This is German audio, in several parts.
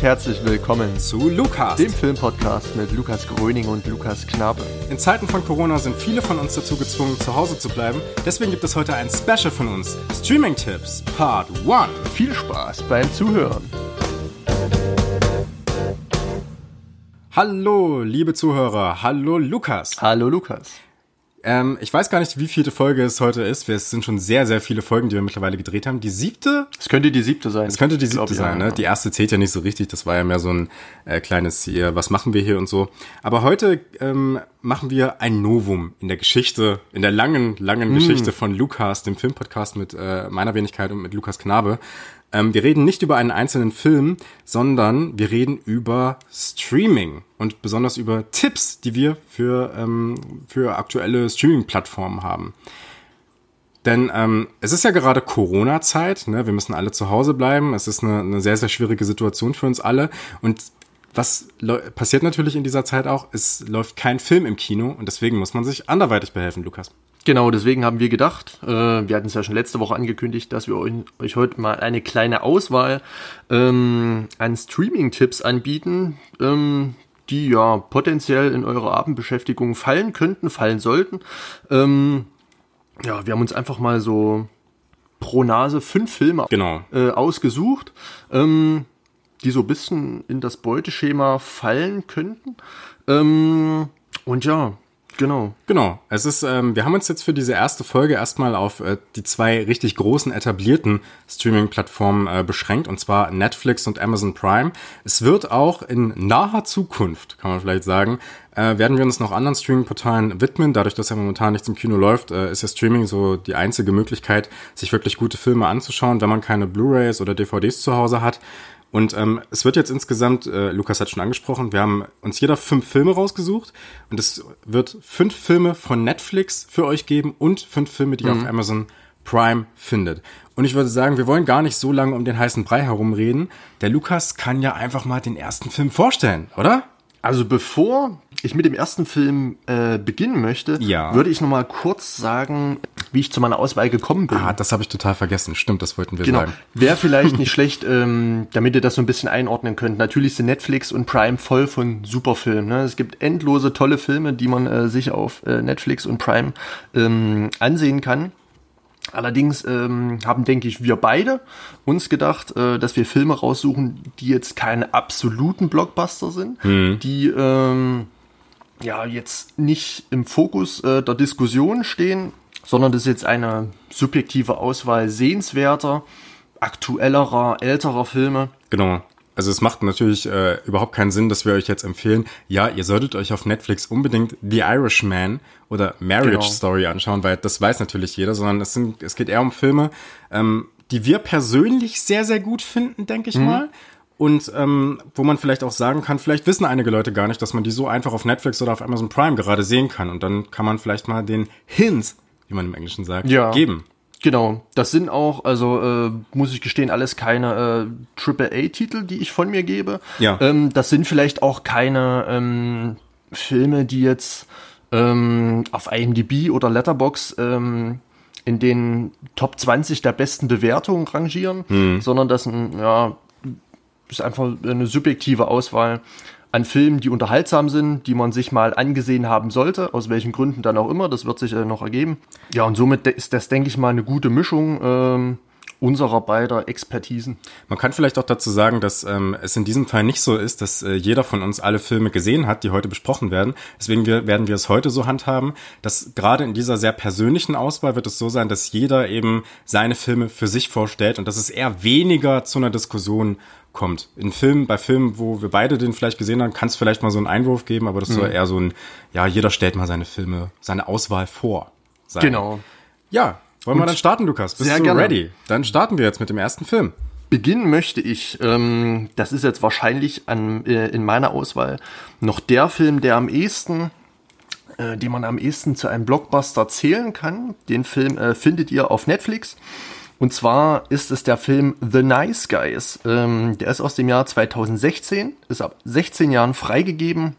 Und herzlich willkommen zu Lukas, dem Filmpodcast mit Lukas Gröning und Lukas Knabe. In Zeiten von Corona sind viele von uns dazu gezwungen, zu Hause zu bleiben. Deswegen gibt es heute ein Special von uns: Streaming Tipps Part 1. Viel Spaß beim Zuhören. Hallo, liebe Zuhörer. Hallo, Lukas. Hallo, Lukas. Ähm, ich weiß gar nicht, wie viele Folge es heute ist. Es sind schon sehr, sehr viele Folgen, die wir mittlerweile gedreht haben. Die siebte? Es könnte die siebte sein. Es könnte die siebte sein, ja, ne? Die erste zählt ja nicht so richtig. Das war ja mehr so ein äh, kleines hier, was machen wir hier und so. Aber heute ähm, machen wir ein Novum in der Geschichte, in der langen, langen mm. Geschichte von Lukas, dem Filmpodcast mit äh, meiner Wenigkeit und mit Lukas Knabe. Ähm, wir reden nicht über einen einzelnen Film, sondern wir reden über Streaming und besonders über Tipps, die wir für, ähm, für aktuelle Streaming-Plattformen haben. Denn ähm, es ist ja gerade Corona-Zeit, ne? wir müssen alle zu Hause bleiben. Es ist eine, eine sehr, sehr schwierige Situation für uns alle. Und was passiert natürlich in dieser Zeit auch, es läuft kein Film im Kino und deswegen muss man sich anderweitig behelfen, Lukas. Genau, deswegen haben wir gedacht, äh, wir hatten es ja schon letzte Woche angekündigt, dass wir euch, euch heute mal eine kleine Auswahl ähm, an Streaming-Tipps anbieten, ähm, die ja potenziell in eure Abendbeschäftigung fallen könnten, fallen sollten. Ähm, ja, wir haben uns einfach mal so pro Nase fünf Filme genau. äh, ausgesucht, ähm, die so ein bisschen in das Beuteschema fallen könnten. Ähm, und ja, Genau. Genau. Es ist, ähm, wir haben uns jetzt für diese erste Folge erstmal auf äh, die zwei richtig großen etablierten Streaming-Plattformen äh, beschränkt, und zwar Netflix und Amazon Prime. Es wird auch in naher Zukunft, kann man vielleicht sagen, äh, werden wir uns noch anderen Streaming-Portalen widmen. Dadurch, dass ja momentan nichts im Kino läuft, äh, ist ja Streaming so die einzige Möglichkeit, sich wirklich gute Filme anzuschauen, wenn man keine Blu-rays oder DVDs zu Hause hat. Und ähm, es wird jetzt insgesamt, äh, Lukas hat schon angesprochen, wir haben uns jeder fünf Filme rausgesucht und es wird fünf Filme von Netflix für euch geben und fünf Filme, die mhm. ihr auf Amazon Prime findet. Und ich würde sagen, wir wollen gar nicht so lange um den heißen Brei herumreden. Der Lukas kann ja einfach mal den ersten Film vorstellen, oder? Also bevor ich mit dem ersten Film äh, beginnen möchte, ja. würde ich noch mal kurz sagen, wie ich zu meiner Auswahl gekommen bin. Ah, das habe ich total vergessen. Stimmt, das wollten wir genau. sagen. Wäre vielleicht nicht schlecht, ähm, damit ihr das so ein bisschen einordnen könnt. Natürlich sind Netflix und Prime voll von Superfilmen. Ne? Es gibt endlose tolle Filme, die man äh, sich auf äh, Netflix und Prime ähm, ansehen kann. Allerdings ähm, haben, denke ich, wir beide uns gedacht, äh, dass wir Filme raussuchen, die jetzt keine absoluten Blockbuster sind, mhm. die ähm, ja jetzt nicht im Fokus äh, der Diskussion stehen, sondern das ist jetzt eine subjektive Auswahl sehenswerter, aktuellerer, älterer Filme. Genau. Also es macht natürlich äh, überhaupt keinen Sinn, dass wir euch jetzt empfehlen, ja, ihr solltet euch auf Netflix unbedingt The Irishman oder Marriage genau. Story anschauen, weil das weiß natürlich jeder, sondern es, sind, es geht eher um Filme, ähm, die wir persönlich sehr, sehr gut finden, denke ich mhm. mal. Und ähm, wo man vielleicht auch sagen kann, vielleicht wissen einige Leute gar nicht, dass man die so einfach auf Netflix oder auf Amazon Prime gerade sehen kann. Und dann kann man vielleicht mal den Hint, wie man im Englischen sagt, ja. geben. Genau, das sind auch, also äh, muss ich gestehen, alles keine äh, AAA-Titel, die ich von mir gebe. Ja. Ähm, das sind vielleicht auch keine ähm, Filme, die jetzt ähm, auf IMDb oder Letterbox ähm, in den Top 20 der besten Bewertungen rangieren, hm. sondern das ja, ist einfach eine subjektive Auswahl an Filmen, die unterhaltsam sind, die man sich mal angesehen haben sollte, aus welchen Gründen dann auch immer, das wird sich äh, noch ergeben. Ja, und somit ist das, denke ich mal, eine gute Mischung ähm, unserer beider Expertisen. Man kann vielleicht auch dazu sagen, dass ähm, es in diesem Fall nicht so ist, dass äh, jeder von uns alle Filme gesehen hat, die heute besprochen werden. Deswegen wir, werden wir es heute so handhaben, dass gerade in dieser sehr persönlichen Auswahl wird es so sein, dass jeder eben seine Filme für sich vorstellt und dass es eher weniger zu einer Diskussion kommt. In Filmen, bei Filmen, wo wir beide den vielleicht gesehen haben, kann es vielleicht mal so einen Einwurf geben, aber das mhm. soll eher so ein, ja, jeder stellt mal seine Filme, seine Auswahl vor. Sein. Genau. Ja, wollen Gut. wir dann starten, Lukas? Bist Sehr du gerne. ready? Dann starten wir jetzt mit dem ersten Film. Beginnen möchte ich, ähm, das ist jetzt wahrscheinlich an, äh, in meiner Auswahl noch der Film, der am ehesten, äh, den man am ehesten zu einem Blockbuster zählen kann. Den Film äh, findet ihr auf Netflix. Und zwar ist es der Film The Nice Guys. Ähm, der ist aus dem Jahr 2016, ist ab 16 Jahren freigegeben,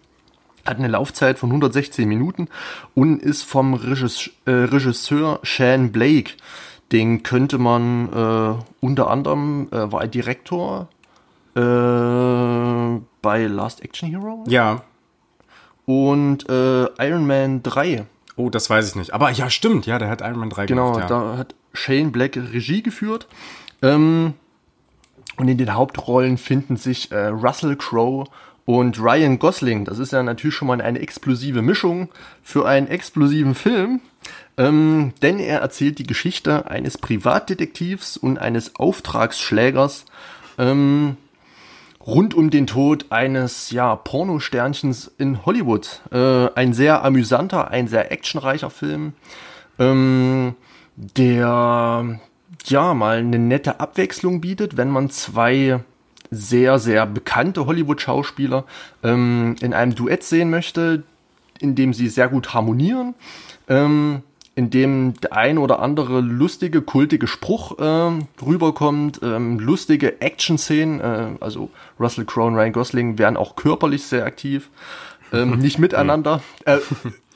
hat eine Laufzeit von 116 Minuten und ist vom Regisseur, äh, Regisseur Shane Blake. Den könnte man äh, unter anderem, äh, war er Direktor Äh, bei Last Action Hero? Ja. Und äh, Iron Man 3. Oh, das weiß ich nicht. Aber ja, stimmt. Ja, der hat Iron Man 3 Genau, gemacht. Ja. da hat Shane Black Regie geführt. Ähm, und in den Hauptrollen finden sich äh, Russell Crowe und Ryan Gosling. Das ist ja natürlich schon mal eine explosive Mischung für einen explosiven Film. Ähm, denn er erzählt die Geschichte eines Privatdetektivs und eines Auftragsschlägers ähm, rund um den Tod eines ja, Pornosternchens in Hollywood. Äh, ein sehr amüsanter, ein sehr actionreicher Film, ähm, der ja mal eine nette Abwechslung bietet, wenn man zwei sehr, sehr bekannte Hollywood-Schauspieler ähm, in einem Duett sehen möchte, in dem sie sehr gut harmonieren. Ähm, in dem der ein oder andere lustige, kultige Spruch ähm, rüberkommt, ähm, lustige Action-Szenen, äh, also Russell Crowe und Ryan Gosling werden auch körperlich sehr aktiv, ähm, nicht miteinander, äh,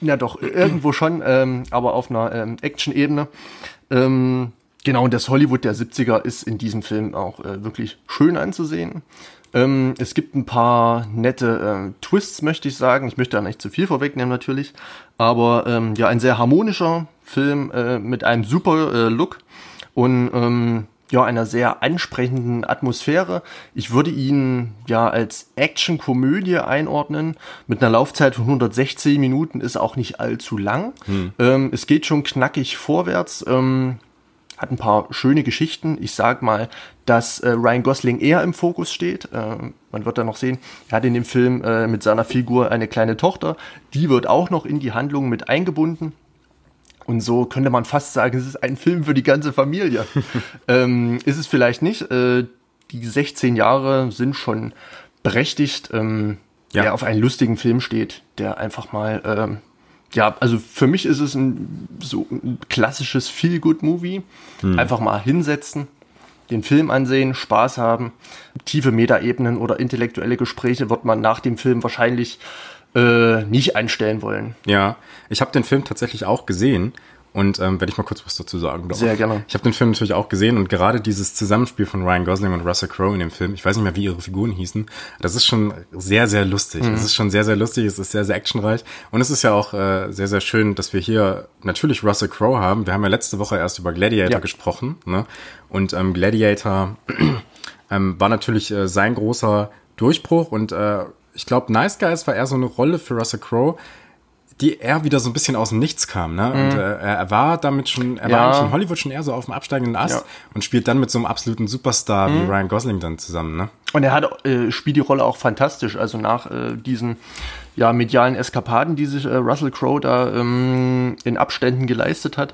ja doch, irgendwo schon, ähm, aber auf einer ähm, Action-Ebene. Ähm, genau, und das Hollywood der 70er ist in diesem Film auch äh, wirklich schön anzusehen. Ähm, es gibt ein paar nette äh, Twists, möchte ich sagen. Ich möchte da nicht zu viel vorwegnehmen natürlich. Aber ähm, ja, ein sehr harmonischer Film äh, mit einem super äh, Look und ähm, ja, einer sehr ansprechenden Atmosphäre. Ich würde ihn ja als Action-Komödie einordnen. Mit einer Laufzeit von 116 Minuten ist auch nicht allzu lang. Ähm, es geht schon knackig vorwärts. Ähm, hat ein paar schöne Geschichten. Ich sag mal, dass äh, Ryan Gosling eher im Fokus steht. Äh, man wird da noch sehen, er hat in dem Film äh, mit seiner Figur eine kleine Tochter. Die wird auch noch in die Handlung mit eingebunden. Und so könnte man fast sagen, es ist ein Film für die ganze Familie. ähm, ist es vielleicht nicht. Äh, die 16 Jahre sind schon berechtigt, ähm, Ja. wer auf einen lustigen Film steht, der einfach mal, ähm, ja, also für mich ist es ein so ein klassisches Feel-Good-Movie. Einfach mal hinsetzen, den Film ansehen, Spaß haben. Tiefe Metaebenen oder intellektuelle Gespräche wird man nach dem Film wahrscheinlich äh, nicht einstellen wollen. Ja, ich habe den Film tatsächlich auch gesehen und ähm, werde ich mal kurz was dazu sagen. darf. Sehr gerne. Ich habe den Film natürlich auch gesehen und gerade dieses Zusammenspiel von Ryan Gosling und Russell Crowe in dem Film, ich weiß nicht mehr, wie ihre Figuren hießen, das ist schon sehr, sehr lustig. Mhm. Es ist schon sehr, sehr lustig, es ist sehr, sehr actionreich und es ist ja auch äh, sehr, sehr schön, dass wir hier natürlich Russell Crowe haben. Wir haben ja letzte Woche erst über Gladiator Ja. gesprochen ne? und ähm, Gladiator ähm, war natürlich äh, sein großer Durchbruch und äh, ich glaube, Nice Guys war eher so eine Rolle für Russell Crowe, die er wieder so ein bisschen aus dem Nichts kam, ne? Und äh, er war damit schon, er Mhm. Ja. war eigentlich in Hollywood schon eher so auf dem absteigenden Ast Ja. Mhm. und spielt dann mit so einem absoluten Superstar wie Ryan Gosling dann zusammen, ne? Und er hat, äh, spielt die Rolle auch fantastisch. Also nach äh, diesen ja, medialen Eskapaden, die sich äh, Russell Crowe da ähm, in Abständen geleistet hat,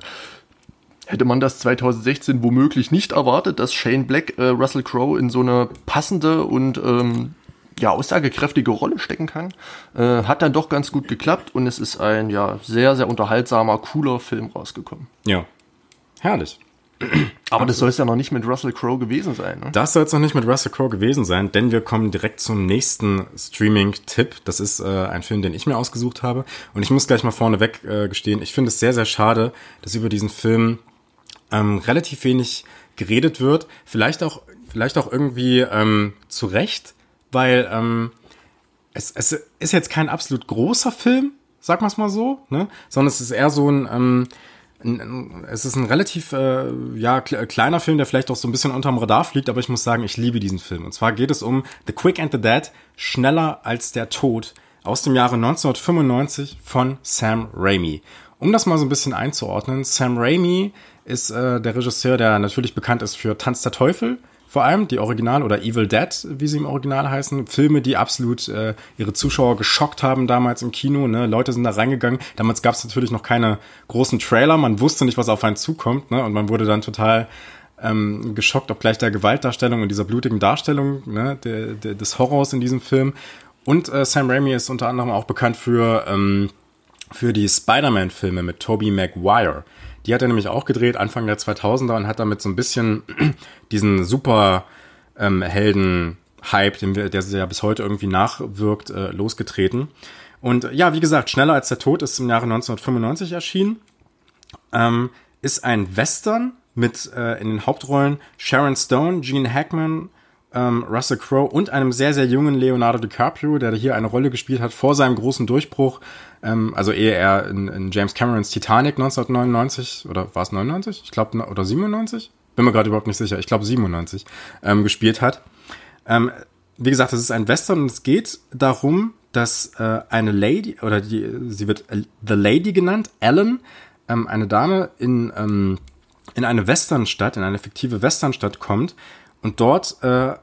hätte man das 2016 womöglich nicht erwartet, dass Shane Black äh, Russell Crowe in so eine passende und ähm, ja, aussagekräftige Rolle stecken kann. Äh, hat dann doch ganz gut geklappt und es ist ein ja sehr, sehr unterhaltsamer, cooler Film rausgekommen. Ja. Herrlich. Aber das soll es ja noch nicht mit Russell Crowe gewesen sein. Ne? Das soll es noch nicht mit Russell Crowe gewesen sein, denn wir kommen direkt zum nächsten Streaming-Tipp. Das ist äh, ein Film, den ich mir ausgesucht habe. Und ich muss gleich mal vorneweg äh, gestehen, ich finde es sehr, sehr schade, dass über diesen Film ähm, relativ wenig geredet wird. Vielleicht auch, vielleicht auch irgendwie ähm, zu Recht, weil ähm, es, es ist jetzt kein absolut großer Film, sag mal's mal so, ne? sondern es ist eher so ein, ähm, ein, ein es ist ein relativ äh, ja kle- kleiner Film, der vielleicht auch so ein bisschen unterm Radar fliegt, aber ich muss sagen, ich liebe diesen Film. Und zwar geht es um The Quick and the Dead, schneller als der Tod aus dem Jahre 1995 von Sam Raimi. Um das mal so ein bisschen einzuordnen, Sam Raimi ist äh, der Regisseur, der natürlich bekannt ist für Tanz der Teufel, vor allem die Original oder Evil Dead, wie sie im Original heißen, Filme, die absolut äh, ihre Zuschauer geschockt haben damals im Kino. Ne? Leute sind da reingegangen. Damals gab es natürlich noch keine großen Trailer, man wusste nicht, was auf einen zukommt, ne? und man wurde dann total ähm, geschockt, ob gleich der Gewaltdarstellung und dieser blutigen Darstellung ne? der, der, des Horrors in diesem Film. Und äh, Sam Raimi ist unter anderem auch bekannt für ähm, für die Spider-Man-Filme mit Tobey Maguire. Die hat er nämlich auch gedreht Anfang der 2000er und hat damit so ein bisschen diesen super ähm, den wir, der ja bis heute irgendwie nachwirkt, äh, losgetreten. Und äh, ja, wie gesagt, Schneller als der Tod ist im Jahre 1995 erschienen. Ähm, ist ein Western mit äh, in den Hauptrollen Sharon Stone, Gene Hackman ähm, Russell Crowe und einem sehr, sehr jungen Leonardo DiCaprio, der hier eine Rolle gespielt hat vor seinem großen Durchbruch. Ähm, also ehe er in, in James Camerons Titanic 1999 oder war es 99? Ich glaube, oder 97? Bin mir gerade überhaupt nicht sicher. Ich glaube 97 ähm, gespielt hat. Ähm, wie gesagt, es ist ein Western und es geht darum, dass äh, eine Lady, oder die, sie wird The Lady genannt, Ellen, ähm, eine Dame in, ähm, in eine Westernstadt, in eine fiktive Westernstadt kommt und dort äh,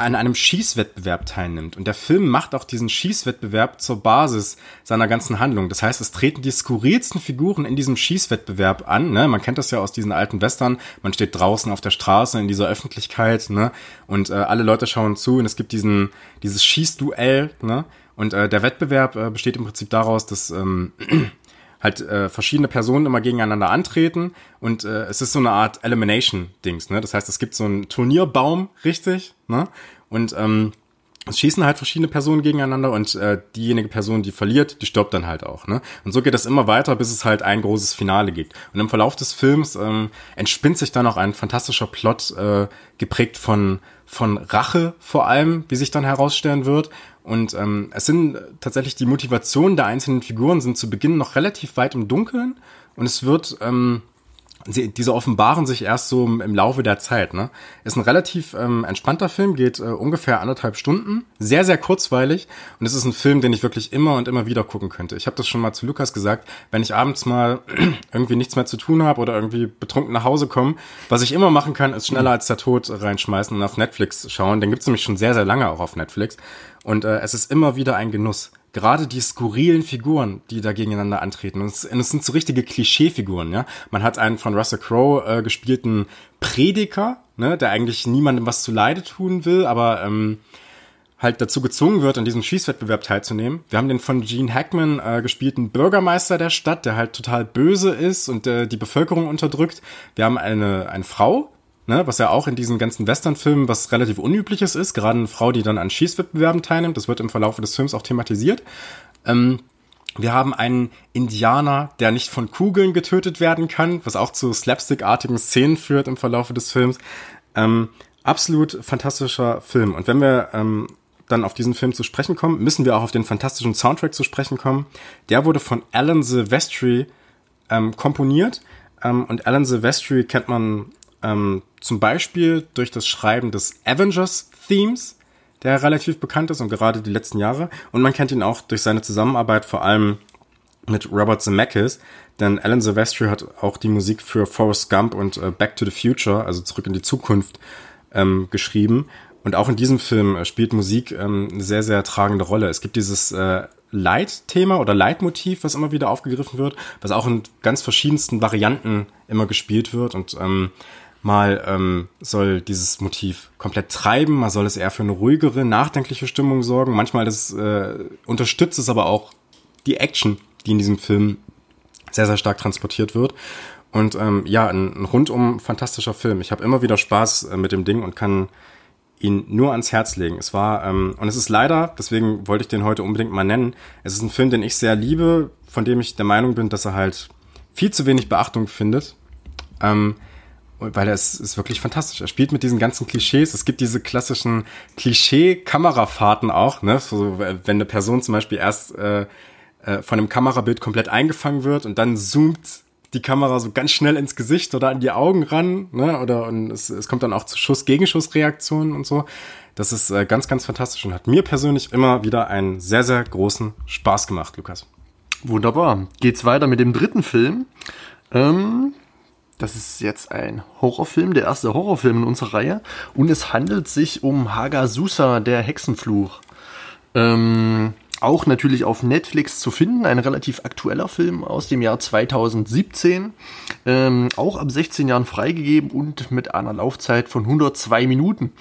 an einem Schießwettbewerb teilnimmt. Und der Film macht auch diesen Schießwettbewerb zur Basis seiner ganzen Handlung. Das heißt, es treten die skurrilsten Figuren in diesem Schießwettbewerb an. Ne? Man kennt das ja aus diesen alten Western. Man steht draußen auf der Straße in dieser Öffentlichkeit ne? und äh, alle Leute schauen zu und es gibt diesen dieses Schießduell. Ne? Und äh, der Wettbewerb äh, besteht im Prinzip daraus, dass ähm, halt äh, verschiedene Personen immer gegeneinander antreten und äh, es ist so eine Art Elimination-Dings, ne? Das heißt, es gibt so einen Turnierbaum, richtig, ne? Und ähm, es schießen halt verschiedene Personen gegeneinander und äh, diejenige Person, die verliert, die stirbt dann halt auch. Ne? Und so geht das immer weiter, bis es halt ein großes Finale gibt. Und im Verlauf des Films ähm, entspinnt sich dann auch ein fantastischer Plot, äh, geprägt von, von Rache vor allem, wie sich dann herausstellen wird. Und ähm, es sind tatsächlich die Motivationen der einzelnen Figuren sind zu Beginn noch relativ weit im Dunkeln und es wird ähm, sie, diese offenbaren sich erst so im Laufe der Zeit. Ne? Ist ein relativ ähm, entspannter Film, geht äh, ungefähr anderthalb Stunden, sehr, sehr kurzweilig und es ist ein Film, den ich wirklich immer und immer wieder gucken könnte. Ich habe das schon mal zu Lukas gesagt, wenn ich abends mal irgendwie nichts mehr zu tun habe oder irgendwie betrunken nach Hause komme, was ich immer machen kann, ist schneller als der Tod reinschmeißen und auf Netflix schauen. Den gibt's nämlich schon sehr, sehr lange auch auf Netflix und äh, es ist immer wieder ein Genuss gerade die skurrilen Figuren, die da gegeneinander antreten. Und es, und es sind so richtige Klischeefiguren, ja. Man hat einen von Russell Crowe äh, gespielten Prediger, ne, der eigentlich niemandem was zu Leide tun will, aber ähm, halt dazu gezwungen wird, an diesem Schießwettbewerb teilzunehmen. Wir haben den von Gene Hackman äh, gespielten Bürgermeister der Stadt, der halt total böse ist und äh, die Bevölkerung unterdrückt. Wir haben eine, eine Frau, ne, was ja auch in diesen ganzen Western-Filmen was relativ Unübliches ist, gerade eine Frau, die dann an Schießwettbewerben teilnimmt, das wird im Verlauf des Films auch thematisiert. Ähm, wir haben einen Indianer, der nicht von Kugeln getötet werden kann, was auch zu slapstickartigen Szenen führt im Verlauf des Films. Ähm, absolut fantastischer Film. Und wenn wir ähm, dann auf diesen Film zu sprechen kommen, müssen wir auch auf den fantastischen Soundtrack zu sprechen kommen. Der wurde von Alan Silvestri ähm, komponiert. Ähm, und Alan Silvestri kennt man ähm, zum Beispiel durch das Schreiben des Avengers-Themes, der relativ bekannt ist und gerade die letzten Jahre. Und man kennt ihn auch durch seine Zusammenarbeit vor allem mit Robert Zemeckis, denn Alan Silvestri hat auch die Musik für Forrest Gump und äh, Back to the Future, also zurück in die Zukunft, ähm, geschrieben. Und auch in diesem Film äh, spielt Musik ähm, eine sehr, sehr tragende Rolle. Es gibt dieses äh, Leitthema oder Leitmotiv, was immer wieder aufgegriffen wird, was auch in ganz verschiedensten Varianten immer gespielt wird. Und ähm, Mal ähm, soll dieses Motiv komplett treiben, mal soll es eher für eine ruhigere, nachdenkliche Stimmung sorgen. Manchmal das, äh, unterstützt es aber auch die Action, die in diesem Film sehr, sehr stark transportiert wird. Und ähm, ja, ein, ein rundum fantastischer Film. Ich habe immer wieder Spaß äh, mit dem Ding und kann ihn nur ans Herz legen. Es war, ähm, und es ist leider, deswegen wollte ich den heute unbedingt mal nennen, es ist ein Film, den ich sehr liebe, von dem ich der Meinung bin, dass er halt viel zu wenig Beachtung findet. Ähm, weil er ist, ist wirklich fantastisch. Er spielt mit diesen ganzen Klischees. Es gibt diese klassischen Klischee-Kamerafahrten auch, ne? So, wenn eine Person zum Beispiel erst äh, äh, von einem Kamerabild komplett eingefangen wird und dann zoomt die Kamera so ganz schnell ins Gesicht oder an die Augen ran, ne? Oder und es, es kommt dann auch zu Schuss-Gegenschuss-Reaktionen und so. Das ist äh, ganz, ganz fantastisch und hat mir persönlich immer wieder einen sehr, sehr großen Spaß gemacht, Lukas. Wunderbar. Geht's weiter mit dem dritten Film. Ähm, das ist jetzt ein Horrorfilm, der erste Horrorfilm in unserer Reihe. Und es handelt sich um Hagasusa, der Hexenfluch. Ähm, auch natürlich auf Netflix zu finden. Ein relativ aktueller Film aus dem Jahr 2017. Ähm, auch ab 16 Jahren freigegeben und mit einer Laufzeit von 102 Minuten.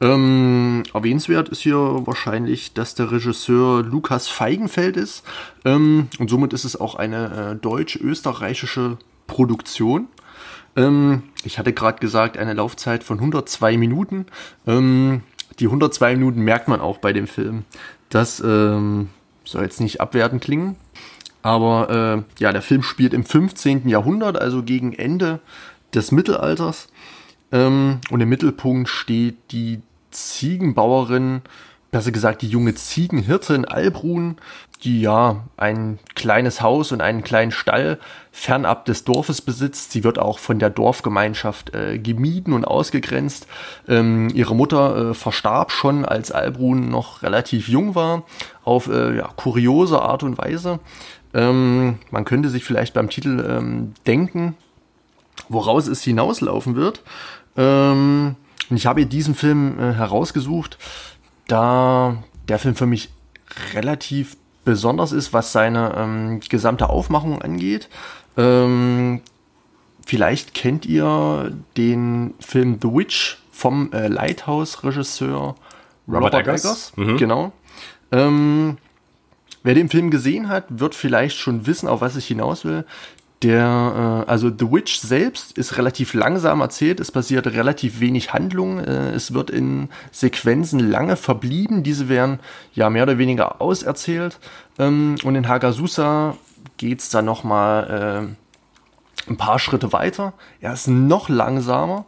Ähm, erwähnenswert ist hier wahrscheinlich, dass der Regisseur Lukas Feigenfeld ist. Ähm, und somit ist es auch eine äh, deutsch-österreichische Produktion. Ähm, ich hatte gerade gesagt, eine Laufzeit von 102 Minuten. Ähm, die 102 Minuten merkt man auch bei dem Film. Das ähm, soll jetzt nicht abwertend klingen. Aber äh, ja, der Film spielt im 15. Jahrhundert, also gegen Ende des Mittelalters. Ähm, und im Mittelpunkt steht die Ziegenbauerin, besser gesagt die junge Ziegenhirtin Albrun, die ja ein kleines Haus und einen kleinen Stall fernab des Dorfes besitzt. Sie wird auch von der Dorfgemeinschaft äh, gemieden und ausgegrenzt. Ähm, ihre Mutter äh, verstarb schon, als Albrun noch relativ jung war, auf äh, ja, kuriose Art und Weise. Ähm, man könnte sich vielleicht beim Titel ähm, denken, woraus es hinauslaufen wird. Ähm, und ich habe diesen Film äh, herausgesucht, da der Film für mich relativ besonders ist, was seine ähm, gesamte Aufmachung angeht. Ähm, vielleicht kennt ihr den Film The Witch vom äh, Lighthouse-Regisseur Robert, Robert Eggers. Mhm. Genau. Ähm, wer den Film gesehen hat, wird vielleicht schon wissen, auf was ich hinaus will. Der, äh, also The Witch selbst ist relativ langsam erzählt, es passiert relativ wenig Handlung, äh, es wird in Sequenzen lange verblieben, diese werden ja mehr oder weniger auserzählt. Ähm, und in Hagasusa geht's dann nochmal äh, ein paar Schritte weiter. Er ist noch langsamer,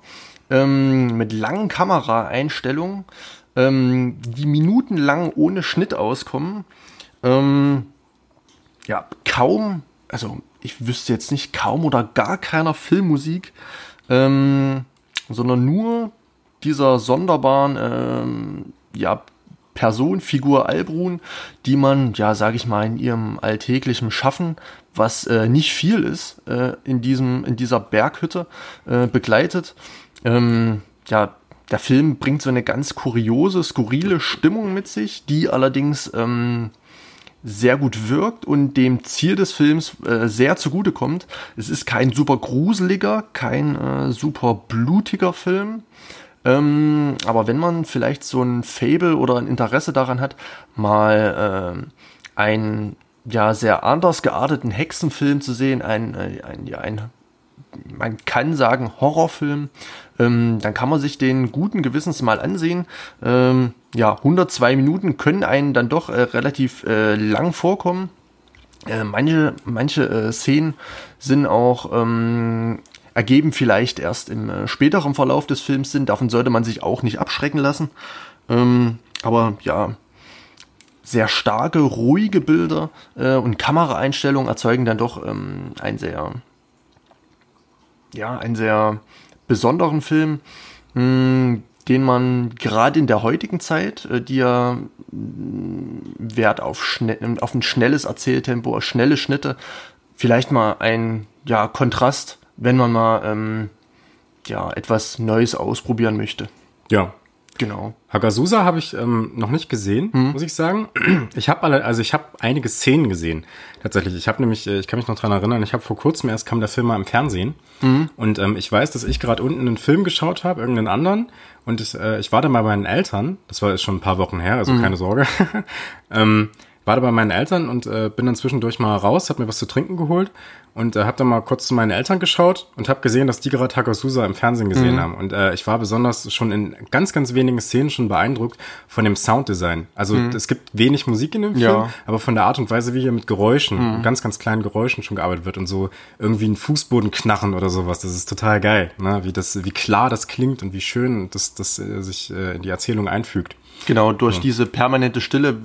ähm, mit langen Kameraeinstellungen, ähm, die minutenlang ohne Schnitt auskommen. Ähm, ja, kaum, also ich wüsste jetzt nicht kaum oder gar keiner Filmmusik, ähm, sondern nur dieser sonderbaren ähm, ja, Person, Figur Albrun, die man, ja, sage ich mal, in ihrem alltäglichen Schaffen, was äh, nicht viel ist, äh, in diesem, in dieser Berghütte äh, begleitet. Ähm, ja, der Film bringt so eine ganz kuriose, skurrile Stimmung mit sich, die allerdings ähm, sehr gut wirkt und dem Ziel des Films äh, sehr zugutekommt. Es ist kein super gruseliger, kein äh, super blutiger Film. Ähm, aber wenn man vielleicht so ein Fable oder ein Interesse daran hat, mal äh, einen ja sehr anders gearteten Hexenfilm zu sehen, ein, äh, ein, ja, ein man kann sagen Horrorfilm, ähm, dann kann man sich den guten Gewissens mal ansehen. Ähm, ja, 102 Minuten können einen dann doch äh, relativ äh, lang vorkommen. Äh, manche manche äh, Szenen sind auch ähm, ergeben vielleicht erst im äh, späteren Verlauf des Films Sinn. Davon sollte man sich auch nicht abschrecken lassen. Ähm, aber ja, sehr starke, ruhige Bilder äh, und Kameraeinstellungen erzeugen dann doch ähm, ein sehr, ja, einen sehr besonderen Film, hm, den man gerade in der heutigen Zeit, äh, die ja hm, Wert auf, schnell, auf ein schnelles Erzähltempo, schnelle Schnitte, vielleicht mal ein ja, Kontrast, wenn man mal ähm, ja, etwas Neues ausprobieren möchte. Ja, Genau. Hagasusa habe ich ähm, noch nicht gesehen, hm. muss ich sagen. Ich habe alle, also ich habe einige Szenen gesehen. Tatsächlich. Ich habe nämlich, äh, ich kann mich noch dran erinnern, ich habe vor kurzem erst kam der Film mal im Fernsehen. Mhm. Und ähm, ich weiß, dass ich gerade unten einen Film geschaut habe, irgendeinen anderen. Und ich, äh, ich war da mal bei meinen Eltern. Das war jetzt schon ein paar Wochen her, also mhm. keine Sorge. ähm, war da bei meinen Eltern und äh, bin dann zwischendurch mal raus, hab mir was zu trinken geholt und äh, habe dann mal kurz zu meinen Eltern geschaut und habe gesehen, dass die gerade Takasusa im Fernsehen gesehen mhm. haben. Und äh, ich war besonders schon in ganz, ganz wenigen Szenen schon beeindruckt von dem Sounddesign. Also mhm. es gibt wenig Musik in dem Film, ja. aber von der Art und Weise, wie hier mit Geräuschen, mhm. ganz, ganz kleinen Geräuschen schon gearbeitet wird und so irgendwie ein Fußboden knarren oder sowas. Das ist total geil, ne? wie das, wie klar das klingt und wie schön das, das äh, sich äh, in die Erzählung einfügt. Genau, durch ja. diese permanente Stille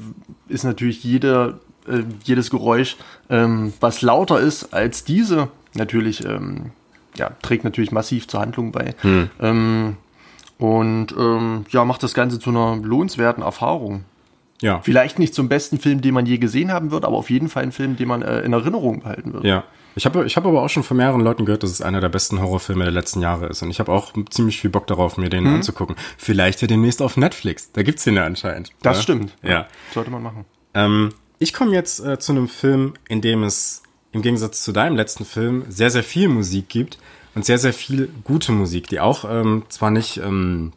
ist natürlich jeder, äh, jedes Geräusch, ähm, was lauter ist als diese, natürlich, ähm, ja, trägt natürlich massiv zur Handlung bei. Hm. Ähm, und ähm, ja, macht das Ganze zu einer lohnenswerten Erfahrung. Ja. Vielleicht nicht zum besten Film, den man je gesehen haben wird, aber auf jeden Fall ein Film, den man äh, in Erinnerung behalten wird. Ja. Ich habe ich hab aber auch schon von mehreren Leuten gehört, dass es einer der besten Horrorfilme der letzten Jahre ist. Und ich habe auch ziemlich viel Bock darauf, mir den mhm. anzugucken. Vielleicht ja demnächst auf Netflix. Da gibt's den ja anscheinend. Das oder? stimmt. Ja. Sollte man machen. Ähm, ich komme jetzt äh, zu einem Film, in dem es im Gegensatz zu deinem letzten Film sehr, sehr viel Musik gibt und sehr, sehr viel gute Musik, die auch ähm, zwar nicht ähm,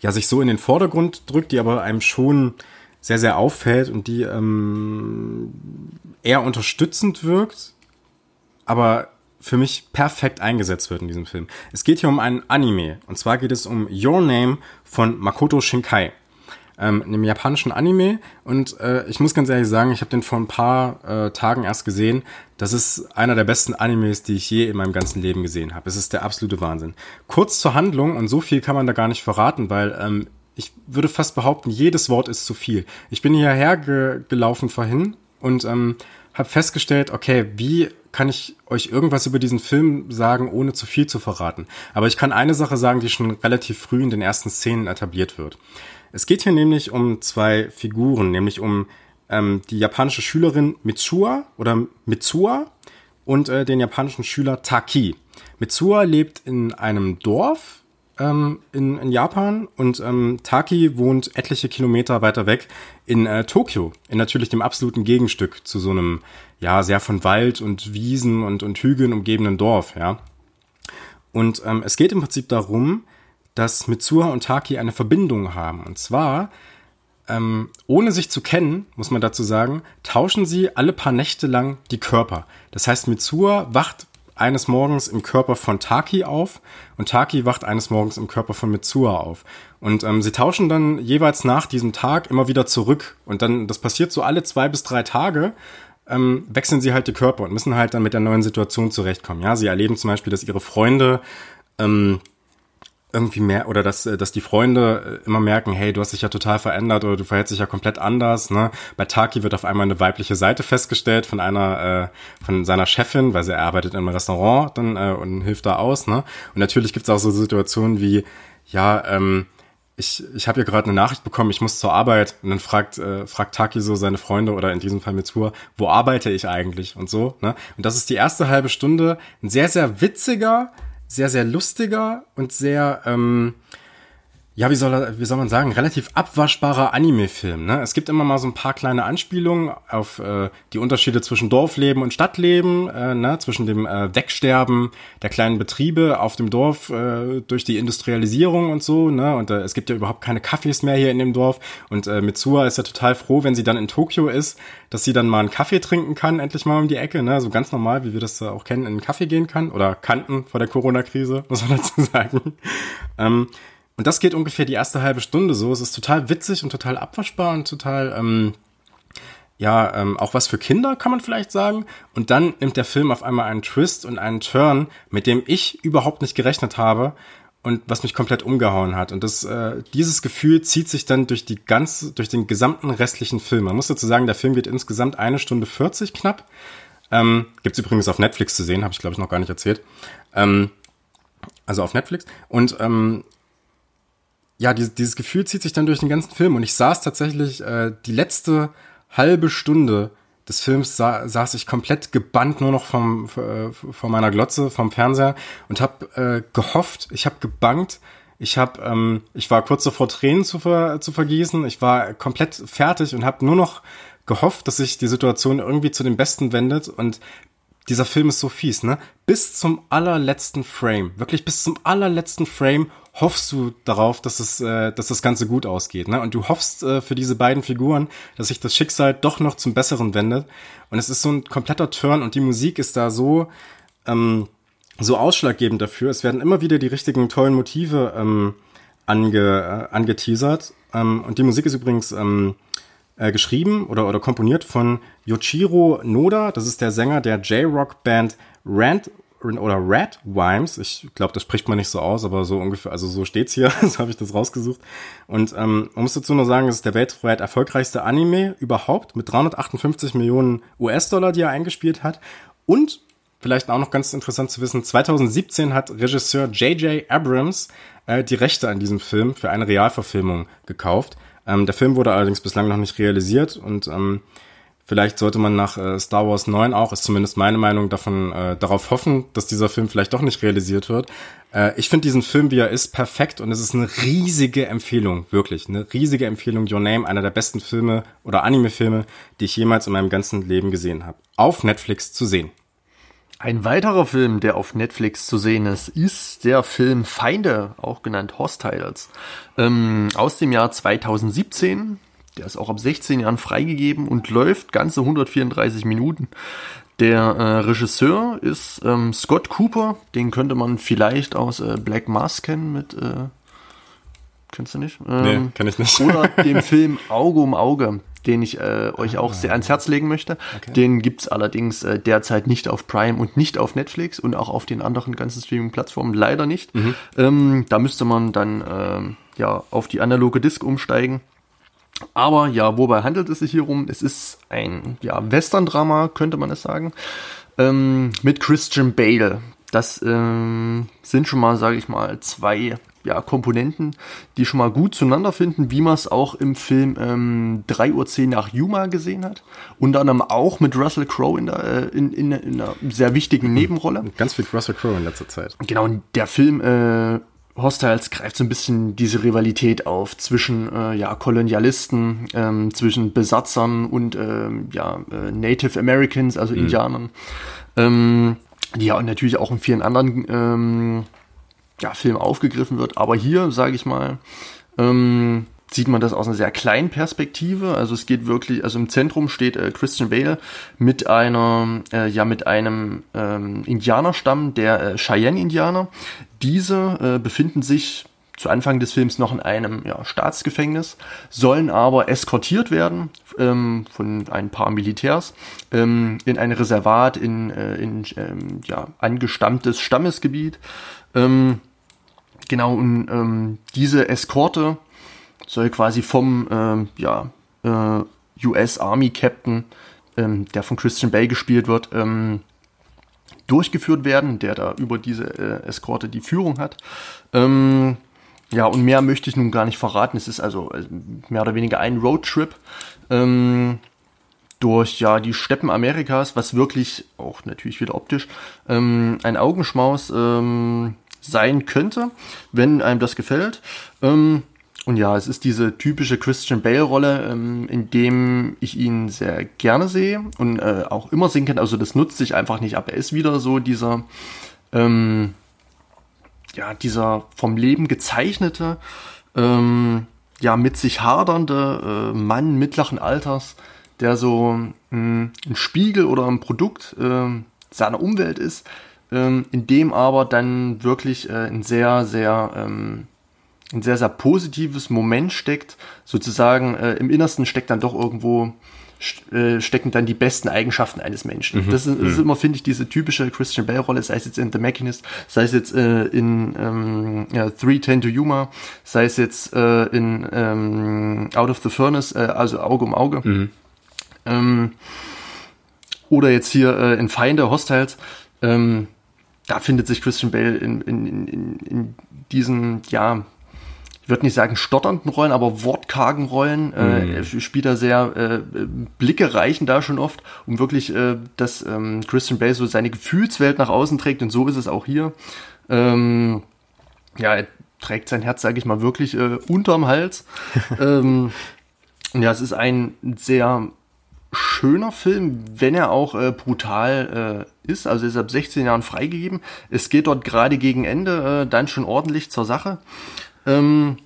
ja sich so in den Vordergrund drückt, die aber einem schon sehr, sehr auffällt und die ähm, eher unterstützend wirkt aber für mich perfekt eingesetzt wird in diesem Film. Es geht hier um einen Anime. Und zwar geht es um Your Name von Makoto Shinkai. ähm, einem japanischen Anime. Und äh, ich muss ganz ehrlich sagen, ich habe den vor ein paar äh, Tagen erst gesehen. Das ist einer der besten Animes, die ich je in meinem ganzen Leben gesehen habe. Es ist der absolute Wahnsinn. Kurz zur Handlung, und so viel kann man da gar nicht verraten, weil ähm, ich würde fast behaupten, jedes Wort ist zu viel. Ich bin hierher ge gelaufen vorhin und ähm, habe festgestellt, okay, wie kann ich euch irgendwas über diesen Film sagen, ohne zu viel zu verraten. Aber ich kann eine Sache sagen, die schon relativ früh in den ersten Szenen etabliert wird. Es geht hier nämlich um zwei Figuren, nämlich um ähm, die japanische Schülerin Mitsua oder Mitsua und äh, den japanischen Schüler Taki. Mitsua lebt in einem Dorf ähm, in, in Japan und ähm, Taki wohnt etliche Kilometer weiter weg in äh, Tokio, in natürlich dem absoluten Gegenstück zu so einem ja sehr von Wald und Wiesen und, und Hügeln umgebenen Dorf, ja. Und ähm, es geht im Prinzip darum, dass Mitsua und Taki eine Verbindung haben. Und zwar, ähm, ohne sich zu kennen, muss man dazu sagen, tauschen sie alle paar Nächte lang die Körper. Das heißt, Mitsua wacht eines Morgens im Körper von Taki auf und Taki wacht eines Morgens im Körper von Mitsua auf. Und ähm, sie tauschen dann jeweils nach diesem Tag immer wieder zurück. Und dann, das passiert so alle zwei bis drei Tage, ähm, wechseln sie halt die Körper und müssen halt dann mit der neuen Situation zurechtkommen. Ja, sie erleben zum Beispiel, dass ihre Freunde ähm, irgendwie mehr oder dass, dass die Freunde äh, immer merken, hey, du hast dich ja total verändert oder du verhältst dich ja komplett anders. Ne? Bei Taki wird auf einmal eine weibliche Seite festgestellt von einer äh, von seiner Chefin, weil sie arbeitet einem Restaurant dann äh, und hilft da aus. Ne? Und natürlich gibt es auch so Situationen wie, ja, ähm, ich, ich habe ja gerade eine Nachricht bekommen, ich muss zur Arbeit und dann fragt, äh, fragt Taki so seine Freunde oder in diesem Fall Mitsua, wo arbeite ich eigentlich und so. Ne? Und das ist die erste halbe Stunde ein sehr, sehr witziger, sehr, sehr lustiger und sehr, ähm, ja, wie soll, wie soll man sagen, relativ abwaschbarer Anime-Film. Ne? Es gibt immer mal so ein paar kleine Anspielungen auf äh, die Unterschiede zwischen Dorfleben und Stadtleben, äh, ne? zwischen dem äh, Wegsterben der kleinen Betriebe auf dem Dorf äh, durch die Industrialisierung und so. Ne? Und äh, es gibt ja überhaupt keine Kaffees mehr hier in dem Dorf. Und äh, Mitsuha ist ja total froh, wenn sie dann in Tokio ist, dass sie dann mal einen Kaffee trinken kann, endlich mal um die Ecke. Ne? So ganz normal, wie wir das äh, auch kennen, in einen Kaffee gehen kann. Oder kannten vor der Corona-Krise, muss man dazu sagen. ähm, und das geht ungefähr die erste halbe Stunde so. Es ist total witzig und total abwaschbar und total, ähm, ja, ähm, auch was für Kinder, kann man vielleicht sagen. Und dann nimmt der Film auf einmal einen Twist und einen Turn, mit dem ich überhaupt nicht gerechnet habe und was mich komplett umgehauen hat. Und das, äh, dieses Gefühl zieht sich dann durch die ganze, durch den gesamten restlichen Film. Man muss dazu sagen, der Film geht insgesamt eine Stunde 40 knapp. Ähm, Gibt übrigens auf Netflix zu sehen, habe ich glaube ich noch gar nicht erzählt. Ähm, also auf Netflix. Und ähm, ja, dieses, dieses Gefühl zieht sich dann durch den ganzen Film. Und ich saß tatsächlich äh, die letzte halbe Stunde des Films sa saß ich komplett gebannt nur noch vom äh, vor meiner Glotze vom Fernseher und habe äh, gehofft, ich habe gebankt, ich habe ähm, ich war kurz davor Tränen zu, ver zu vergießen, ich war komplett fertig und habe nur noch gehofft, dass sich die Situation irgendwie zu dem Besten wendet. Und dieser Film ist so fies, ne? Bis zum allerletzten Frame, wirklich bis zum allerletzten Frame hoffst du darauf, dass es, äh, dass das Ganze gut ausgeht, ne? Und du hoffst äh, für diese beiden Figuren, dass sich das Schicksal doch noch zum Besseren wendet. Und es ist so ein kompletter Turn und die Musik ist da so, ähm, so ausschlaggebend dafür. Es werden immer wieder die richtigen tollen Motive ähm, ange, äh, angeteasert. Ähm, und die Musik ist übrigens ähm, äh, geschrieben oder, oder komponiert von Yoshiro Noda. Das ist der Sänger der J-Rock-Band Rand oder Red Wimes. Ich glaube, das spricht man nicht so aus, aber so ungefähr, also so steht's hier, so habe ich das rausgesucht. Und ähm, man muss dazu nur sagen, es ist der weltweit erfolgreichste Anime überhaupt mit 358 Millionen US-Dollar, die er eingespielt hat. Und vielleicht auch noch ganz interessant zu wissen, 2017 hat Regisseur J.J. Abrams äh, die Rechte an diesem Film für eine Realverfilmung gekauft. Ähm, der Film wurde allerdings bislang noch nicht realisiert und ähm, vielleicht sollte man nach äh, Star Wars 9 auch, ist zumindest meine Meinung, davon äh, darauf hoffen, dass dieser Film vielleicht doch nicht realisiert wird. Äh, ich finde diesen Film, wie er ist, perfekt und es ist eine riesige Empfehlung, wirklich, eine riesige Empfehlung. Your Name, einer der besten Filme oder Anime-Filme, die ich jemals in meinem ganzen Leben gesehen habe. Auf Netflix zu sehen. Ein weiterer Film, der auf Netflix zu sehen ist, ist der Film Feinde, auch genannt Hostiles, ähm, aus dem Jahr 2017. Der ist auch ab 16 Jahren freigegeben und läuft ganze 134 Minuten. Der äh, Regisseur ist ähm, Scott Cooper, den könnte man vielleicht aus äh, Black Mask kennen mit, äh, Kennst du nicht? Nee, Ähm, kenn ich nicht. Oder dem Film Auge um Auge, den ich äh, euch auch sehr ans Herz legen möchte. Den gibt's allerdings äh, derzeit nicht auf Prime und nicht auf Netflix und auch auf den anderen ganzen Streaming-Plattformen leider nicht. Ähm, da müsste man dann ähm, ja auf die analoge Disc umsteigen. Aber ja, wobei handelt es sich hier um? Es ist ein ja, Western-Drama, könnte man es sagen, ähm, mit Christian Bale. Das ähm, sind schon mal, sage ich mal, zwei ja, Komponenten, die schon mal gut zueinander finden, wie man es auch im Film ähm, 3.10 Uhr nach Yuma gesehen hat. Unter anderem auch mit Russell Crowe in, der, äh, in, in, in einer sehr wichtigen Nebenrolle. Ganz viel Russell Crowe in letzter Zeit. Genau, und der Film äh, Hostiles greift so ein bisschen diese Rivalität auf zwischen äh, ja, Kolonialisten, ähm, zwischen Besatzern und ähm, ja, äh, Native Americans, also Indianern. Ähm, die ja natürlich auch in vielen anderen ähm, ja, Filmen aufgegriffen wird. Aber hier, sage ich mal, ähm, sieht man das aus einer sehr kleinen Perspektive. Also es geht wirklich, also im Zentrum steht äh, Christian Bale mit einer, äh, ja, mit einem ähm, Indianerstamm, der äh, Cheyenne-Indianer. Diese äh, befinden sich zu Anfang des Films noch in einem ja, Staatsgefängnis, sollen aber eskortiert werden ähm, von ein paar Militärs ähm, in ein Reservat in, äh, in ähm, ja, angestammtes Stammesgebiet. Ähm, genau, und ähm, diese Eskorte soll quasi vom ähm, ja, äh, US Army Captain, der von Christian Bale gespielt wird, durchgeführt werden, der da über diese äh, Eskorte die Führung hat. Ähm, ja, und mehr möchte ich nun gar nicht verraten. Es ist also äh, mehr oder weniger ein Roadtrip ähm, durch ja die Steppen Amerikas, was wirklich auch natürlich wieder optisch ähm, ein Augenschmaus ähm, sein könnte, wenn einem das gefällt. Ähm, und ja, es ist diese typische Christian Bale-Rolle, ähm, in dem ich ihn sehr gerne sehe und äh, auch immer sehen kann. Also das nutzt sich einfach nicht ab. Er ist wieder so dieser, ähm, ja, dieser vom Leben gezeichnete, ähm, ja, mit sich hadernde äh, Mann mittleren Alters, der so mh, ein Spiegel oder ein Produkt äh, seiner Umwelt ist, ähm, in dem aber dann wirklich äh, ein sehr, sehr ähm, ein sehr, sehr positives Moment steckt. Sozusagen äh, im Innersten steckt dann doch irgendwo, stecken dann die besten Eigenschaften eines Menschen. Das, ist, das ist immer, finde ich, diese typische Christian Bale-Rolle, sei es jetzt in The Machinist, sei es jetzt äh, in ähm, ja, 310 to Yuma, sei es jetzt äh, in ähm, Out of the Furnace, äh, also Auge um Auge. Ähm, oder jetzt hier äh, in Feinde, Hostiles. Ähm, da findet sich Christian Bale in, in, in, in, in diesen, ja, ich würde nicht sagen stotternden Rollen, aber wortkargen Rollen. Äh, er spielt da sehr äh, Blicke reichen da schon oft, um wirklich, äh, dass ähm, Christian Bale so seine Gefühlswelt nach außen trägt und so ist es auch hier. Ähm, ja, er trägt sein Herz, sage ich mal, wirklich äh, unterm Hals. ähm, ja, es ist ein sehr schöner Film, wenn er auch äh, brutal äh, ist. Also ist ab 16 Jahren freigegeben. Es geht dort gerade gegen Ende äh, dann schon ordentlich zur Sache. Ähm,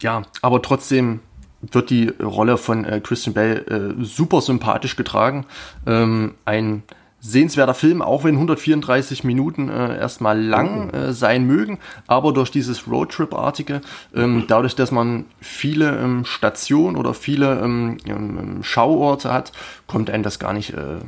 ja, aber trotzdem wird die Rolle von äh, Christian Bale äh, super sympathisch getragen. Ähm, ein sehenswerter Film, auch wenn 134 Minuten äh, erstmal lang äh, sein mögen, aber durch dieses Roadtrip-artige, ähm, dadurch, dass man viele ähm, Stationen oder viele ähm, ähm, Schauorte hat, kommt einem das gar nicht äh,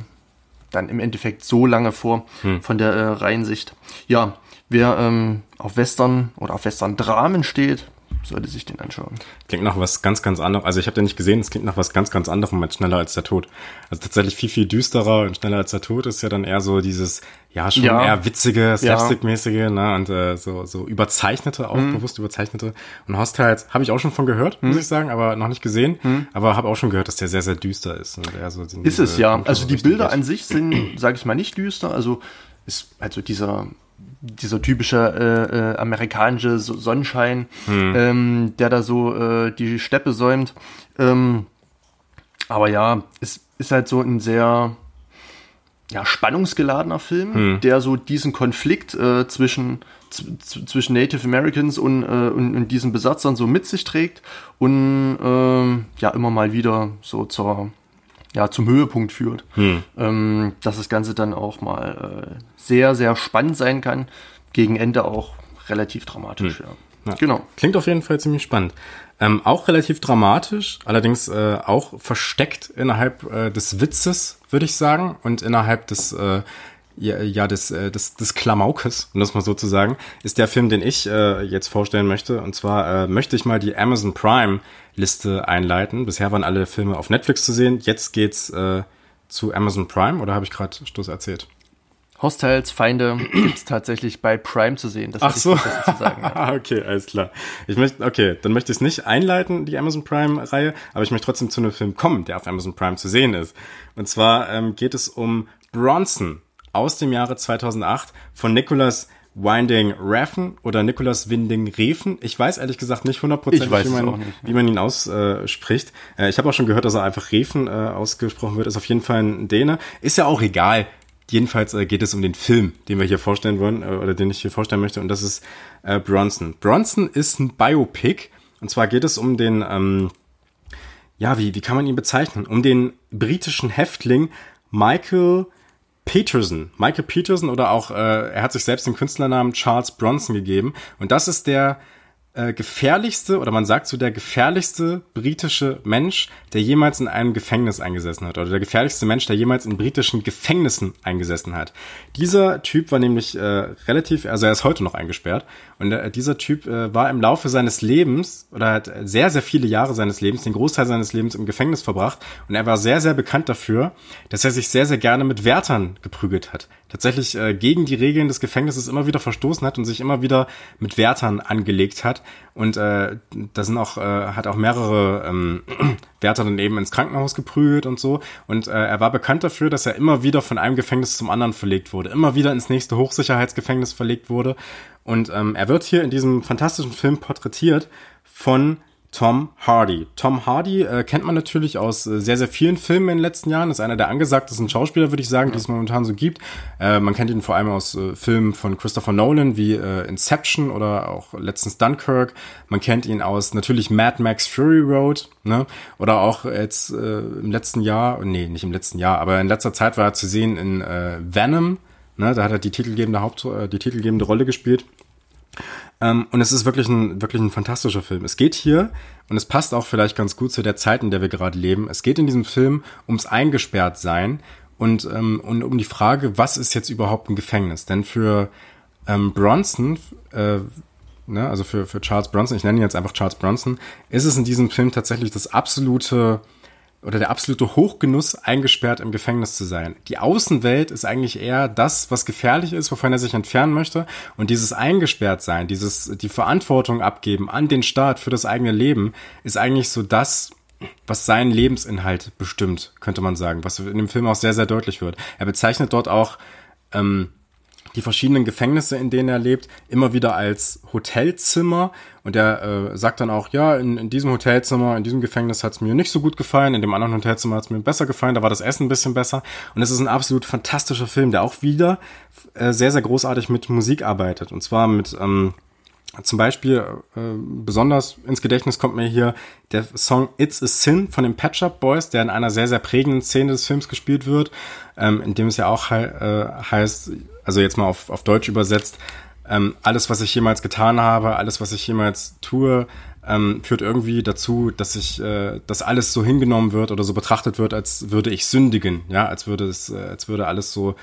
dann im Endeffekt so lange vor von der äh, Reihensicht. Ja, wer ähm, auf Western oder auf Western-Dramen steht, sollte sich den anschauen. Klingt nach was ganz, ganz anderem. Also ich habe den nicht gesehen, es klingt nach was ganz, ganz anderem als Schneller als der Tod. Also tatsächlich viel, viel düsterer und Schneller als der Tod ist ja dann eher so dieses, ja, schon Ja. eher witzige, slapstick-mäßige, ne, und äh, so, so überzeichnete, auch bewusst überzeichnete. Und Hostiles habe ich auch schon von gehört, muss ich sagen, aber noch nicht gesehen. Aber habe auch schon gehört, dass der sehr, sehr düster ist. Und eher so Ist es ja. Also die Bilder an sich sind, sage ich mal, nicht düster. Also ist also dieser dieser typische äh, äh, amerikanische So- Sonnenschein, ähm, der da so äh, die Steppe säumt. Ähm, aber ja, es ist halt so ein sehr ja, spannungsgeladener Film, der so diesen Konflikt äh, zwischen zwischen Native Americans und, äh, und, und diesen Besatzern so mit sich trägt und ähm, ja immer mal wieder so zur ja, zum Höhepunkt führt. Ähm, dass das Ganze dann auch mal äh, sehr, sehr spannend sein kann. Gegen Ende auch relativ dramatisch, ja. Ja. Genau. Klingt auf jeden Fall ziemlich spannend. Ähm, auch relativ dramatisch, allerdings äh, auch versteckt innerhalb äh, des Witzes, würde ich sagen, und innerhalb des äh, ja, des, äh, des, des Klamaukes, um das mal so zu sagen, ist der Film, den ich äh, jetzt vorstellen möchte. Und zwar äh, möchte ich mal die Amazon Prime Liste einleiten. Bisher waren alle Filme auf Netflix zu sehen. Jetzt geht's äh, zu Amazon Prime oder habe ich gerade Stoß erzählt? Hostiles, Feinde gibt's tatsächlich bei Prime zu sehen. Das Ach so. Zu sagen, ja. okay, alles klar. Ich möchte, okay, dann möchte ich es nicht einleiten, die Amazon Prime-Reihe, aber ich möchte trotzdem zu einem Film kommen, der auf Amazon Prime zu sehen ist. Und zwar ähm, geht es um Bronson aus dem Jahre 2008 von Nicholas Winding Refn oder Nicholas Winding Refen. Ich weiß ehrlich gesagt nicht hundertprozentig, wie, man, wie man ihn ausspricht. Äh, ich habe auch schon gehört, dass er einfach Refen äh, ausgesprochen wird. Ist auf jeden Fall ein Däne. Ist ja auch egal. Jedenfalls äh, geht es um den Film, den wir hier vorstellen wollen äh, oder den ich hier vorstellen möchte. Und das ist äh, Bronson. Bronson ist ein Biopic. Und zwar geht es um den, ähm, ja, wie, wie kann man ihn bezeichnen? Um den britischen Häftling Michael Peterson, Michael Peterson oder auch, äh, er hat sich selbst den Künstlernamen Charles Bronson gegeben. Und das ist der äh, gefährlichste oder man sagt so der gefährlichste britische Mensch, der jemals in einem Gefängnis eingesessen hat oder der gefährlichste Mensch, der jemals in britischen Gefängnissen eingesessen hat. Dieser Typ war nämlich äh, relativ, also er ist heute noch eingesperrt und äh, dieser Typ äh, war im Laufe seines Lebens oder hat sehr, sehr viele Jahre seines Lebens, den Großteil seines Lebens im Gefängnis verbracht und er war sehr, sehr bekannt dafür, dass er sich sehr, sehr gerne mit Wärtern geprügelt hat tatsächlich äh, gegen die Regeln des Gefängnisses immer wieder verstoßen hat und sich immer wieder mit Wärtern angelegt hat. Und äh, da sind auch, äh, hat auch mehrere ähm, Wärter dann eben ins Krankenhaus geprügelt und so. Und äh, er war bekannt dafür, dass er immer wieder von einem Gefängnis zum anderen verlegt wurde, immer wieder ins nächste Hochsicherheitsgefängnis verlegt wurde. Und ähm, er wird hier in diesem fantastischen Film porträtiert von Tom Hardy. Tom Hardy äh, kennt man natürlich aus äh, sehr, sehr vielen Filmen in den letzten Jahren. Ist einer der angesagtesten Schauspieler, würde ich sagen, ja. die es momentan so gibt. Äh, man kennt ihn vor allem aus äh, Filmen von Christopher Nolan wie äh, Inception oder auch letztens Dunkirk. Man kennt ihn aus natürlich Mad Max Fury Road, ne? Oder auch jetzt äh, im letzten Jahr, nee, nicht im letzten Jahr, aber in letzter Zeit war er zu sehen in Venom. Ne? Da hat er die titelgebende Haupt, äh, die titelgebende Rolle gespielt. Ähm, und es ist wirklich ein, wirklich ein fantastischer Film. Es geht hier, und es passt auch vielleicht ganz gut zu der Zeit, in der wir gerade leben, es geht in diesem Film ums Eingesperrtsein und, ähm, und um die Frage, was ist jetzt überhaupt ein Gefängnis? Denn für ähm, Bronson, äh, ne, also für, für Charles Bronson, ich nenne ihn jetzt einfach Charles Bronson, ist es in diesem Film tatsächlich das absolute oder der absolute Hochgenuss, eingesperrt im Gefängnis zu sein. Die Außenwelt ist eigentlich eher das, was gefährlich ist, wovon er sich entfernen möchte. Und dieses eingesperrt sein, dieses, die Verantwortung abgeben an den Staat für das eigene Leben, ist eigentlich so das, was seinen Lebensinhalt bestimmt, könnte man sagen, was in dem Film auch sehr, sehr deutlich wird. Er bezeichnet dort auch ähm, die verschiedenen Gefängnisse, in denen er lebt, immer wieder als Hotelzimmer. Und er äh, sagt dann auch, ja, in, in diesem Hotelzimmer, in diesem Gefängnis hat es mir nicht so gut gefallen, in dem anderen Hotelzimmer hat es mir besser gefallen, da war das Essen ein bisschen besser. Und es ist ein absolut fantastischer Film, der auch wieder äh, sehr, sehr großartig mit Musik arbeitet. Und zwar mit ähm, zum Beispiel äh, besonders ins Gedächtnis kommt mir hier der Song It's a Sin von den Pet Shop Boys, der in einer sehr, sehr prägenden Szene des Films gespielt wird, ähm, in dem es ja auch he äh, heißt, also jetzt mal auf, auf Deutsch übersetzt, ähm, alles, was ich jemals getan habe, alles, was ich jemals tue, ähm, führt irgendwie dazu, dass ich, äh, dass alles so hingenommen wird oder so betrachtet wird, als würde ich sündigen, ja, als würde es, äh, als würde alles so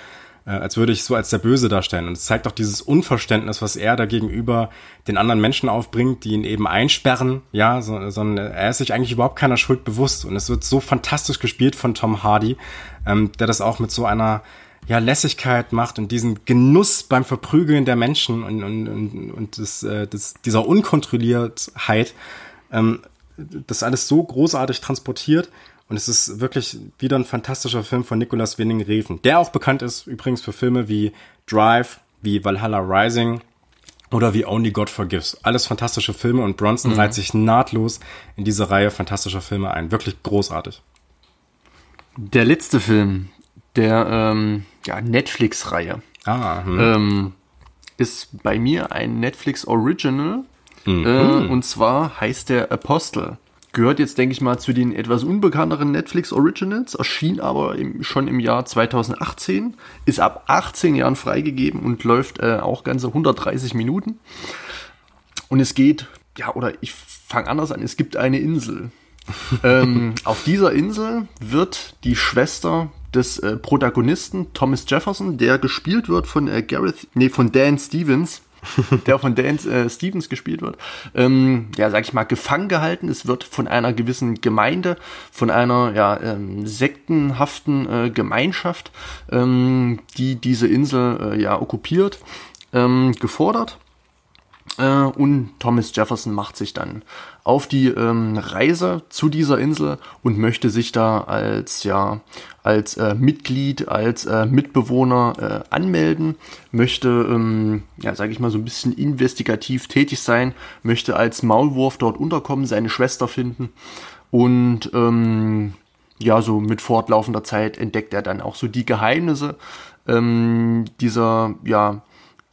äh, als würde ich so als der Böse darstellen. Und es zeigt auch dieses Unverständnis, was er da gegenüber den anderen Menschen aufbringt, die ihn eben einsperren, ja, so, sondern er ist sich eigentlich überhaupt keiner Schuld bewusst. Und es wird so fantastisch gespielt von Tom Hardy, ähm, der das auch mit so einer ja, Lässigkeit macht und diesen Genuss beim Verprügeln der Menschen und, und, und, und das, äh, das, dieser Unkontrolliertheit, ähm, das alles so großartig transportiert und es ist wirklich wieder ein fantastischer Film von Nicolas Winning Reven, der auch bekannt ist übrigens für Filme wie Drive, wie Valhalla Rising oder wie Only God Forgives. Alles fantastische Filme und Bronson mhm. reiht sich nahtlos in diese Reihe fantastischer Filme ein. Wirklich großartig. Der letzte Film der ähm, ja, Netflix-Reihe ah, hm. ähm, ist bei mir ein Netflix Original. Mhm. Äh, und zwar heißt der Apostel. Gehört jetzt, denke ich mal, zu den etwas unbekannteren Netflix Originals, erschien aber im, schon im Jahr 2018, ist ab 18 Jahren freigegeben und läuft äh, auch ganze 130 Minuten. und es geht, ja, oder ich fange anders an, es gibt eine Insel. ähm, auf dieser Insel wird die Schwester des äh, Protagonisten Thomas Jefferson, der gespielt wird von äh, Gareth, nee, von Dan Stevens, der von Dan äh, Stevens gespielt wird, ähm, ja, sag ich mal, gefangen gehalten. Es wird von einer gewissen Gemeinde, von einer ja, ähm, sektenhaften äh, Gemeinschaft, ähm, die diese Insel äh, ja okkupiert, ähm, gefordert. Äh, und Thomas Jefferson macht sich dann auf die ähm, Reise zu dieser Insel und möchte sich da als ja als äh, Mitglied, als äh, Mitbewohner äh, anmelden, möchte ähm, ja sage ich mal so ein bisschen investigativ tätig sein, möchte als Maulwurf dort unterkommen, seine Schwester finden und ähm, ja so mit fortlaufender Zeit entdeckt er dann auch so die Geheimnisse ähm, dieser ja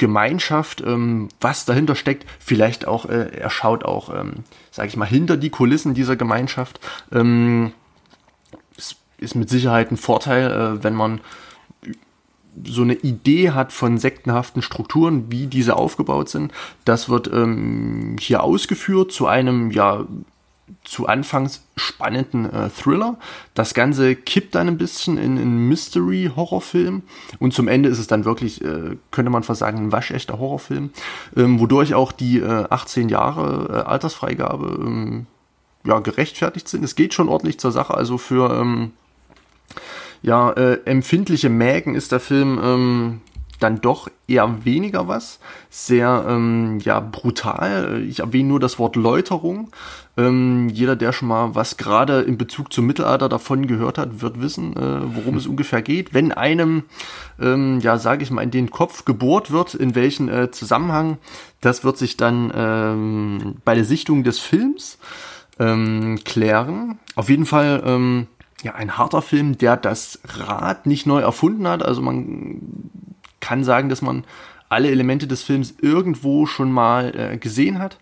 Gemeinschaft, ähm, was dahinter steckt. Vielleicht auch, äh, er schaut auch, ähm, sage ich mal, hinter die Kulissen dieser Gemeinschaft. Ähm, es ist mit Sicherheit ein Vorteil, äh, wenn man so eine Idee hat von sektenhaften Strukturen, wie diese aufgebaut sind. Das wird ähm, hier ausgeführt zu einem ja zu Anfangs spannenden äh, Thriller. Das Ganze kippt dann ein bisschen in einen Mystery-Horrorfilm und zum Ende ist es dann wirklich, äh, könnte man fast sagen, ein waschechter Horrorfilm, ähm, wodurch auch die äh, 18 Jahre äh, Altersfreigabe ähm, ja, gerechtfertigt sind. Es geht schon ordentlich zur Sache, also für ähm, ja, äh, empfindliche Mägen ist der Film ähm, dann doch eher weniger was. Sehr ähm, ja, brutal. Ich erwähne nur das Wort Läuterung. Ähm, jeder, der schon mal was gerade in Bezug zum Mittelalter davon gehört hat, wird wissen, äh, worum es ungefähr geht. Wenn einem, ähm, ja, sage ich mal, in den Kopf gebohrt wird, in welchen äh, Zusammenhang, das wird sich dann ähm, bei der Sichtung des Films ähm, klären. Auf jeden Fall ähm, ja, ein harter Film, der das Rad nicht neu erfunden hat. Also man kann sagen, dass man alle Elemente des Films irgendwo schon mal äh, gesehen hat.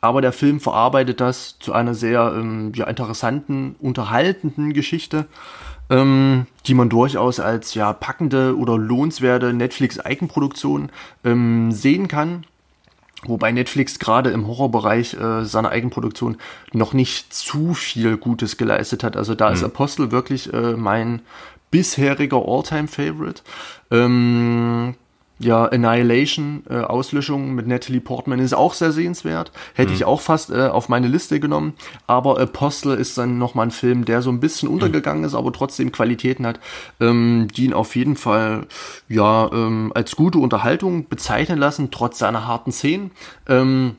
Aber der Film verarbeitet das zu einer sehr ähm, ja, interessanten, unterhaltenden Geschichte, ähm, die man durchaus als ja packende oder lohnenswerte Netflix-Eigenproduktion ähm, sehen kann. Wobei Netflix gerade im Horrorbereich äh, seiner Eigenproduktion noch nicht zu viel Gutes geleistet hat. Also da mhm. ist Apostel wirklich äh, mein bisheriger All-Time-Favorite. Ähm, ja, Annihilation, äh, Auslöschung mit Natalie Portman ist auch sehr sehenswert. Hätte mhm. ich auch fast äh, auf meine Liste genommen. Aber Apostle ist dann nochmal ein Film, der so ein bisschen untergegangen ist, aber trotzdem Qualitäten hat, ähm, die ihn auf jeden Fall ja ähm, als gute Unterhaltung bezeichnen lassen, trotz seiner harten Szenen. Ähm,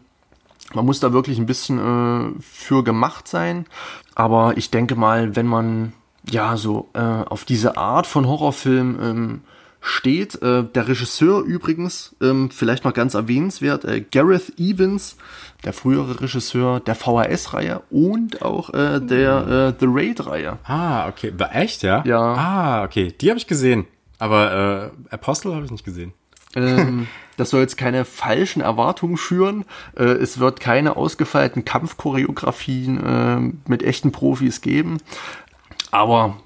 man muss da wirklich ein bisschen äh, für gemacht sein. Aber ich denke mal, wenn man ja, so äh, auf diese Art von Horrorfilm ähm, steht. Äh, der Regisseur übrigens, ähm, vielleicht noch ganz erwähnenswert, äh, Gareth Evans, der frühere Regisseur der VHS-Reihe und auch äh, der äh, The Raid-Reihe. Ah, okay. Echt, ja? Ja. Ah, okay. Die habe ich gesehen. Aber äh, Apostle habe ich nicht gesehen. ähm, das soll jetzt keine falschen Erwartungen schüren. Äh, es wird keine ausgefeilten Kampfchoreografien äh, mit echten Profis geben. Aber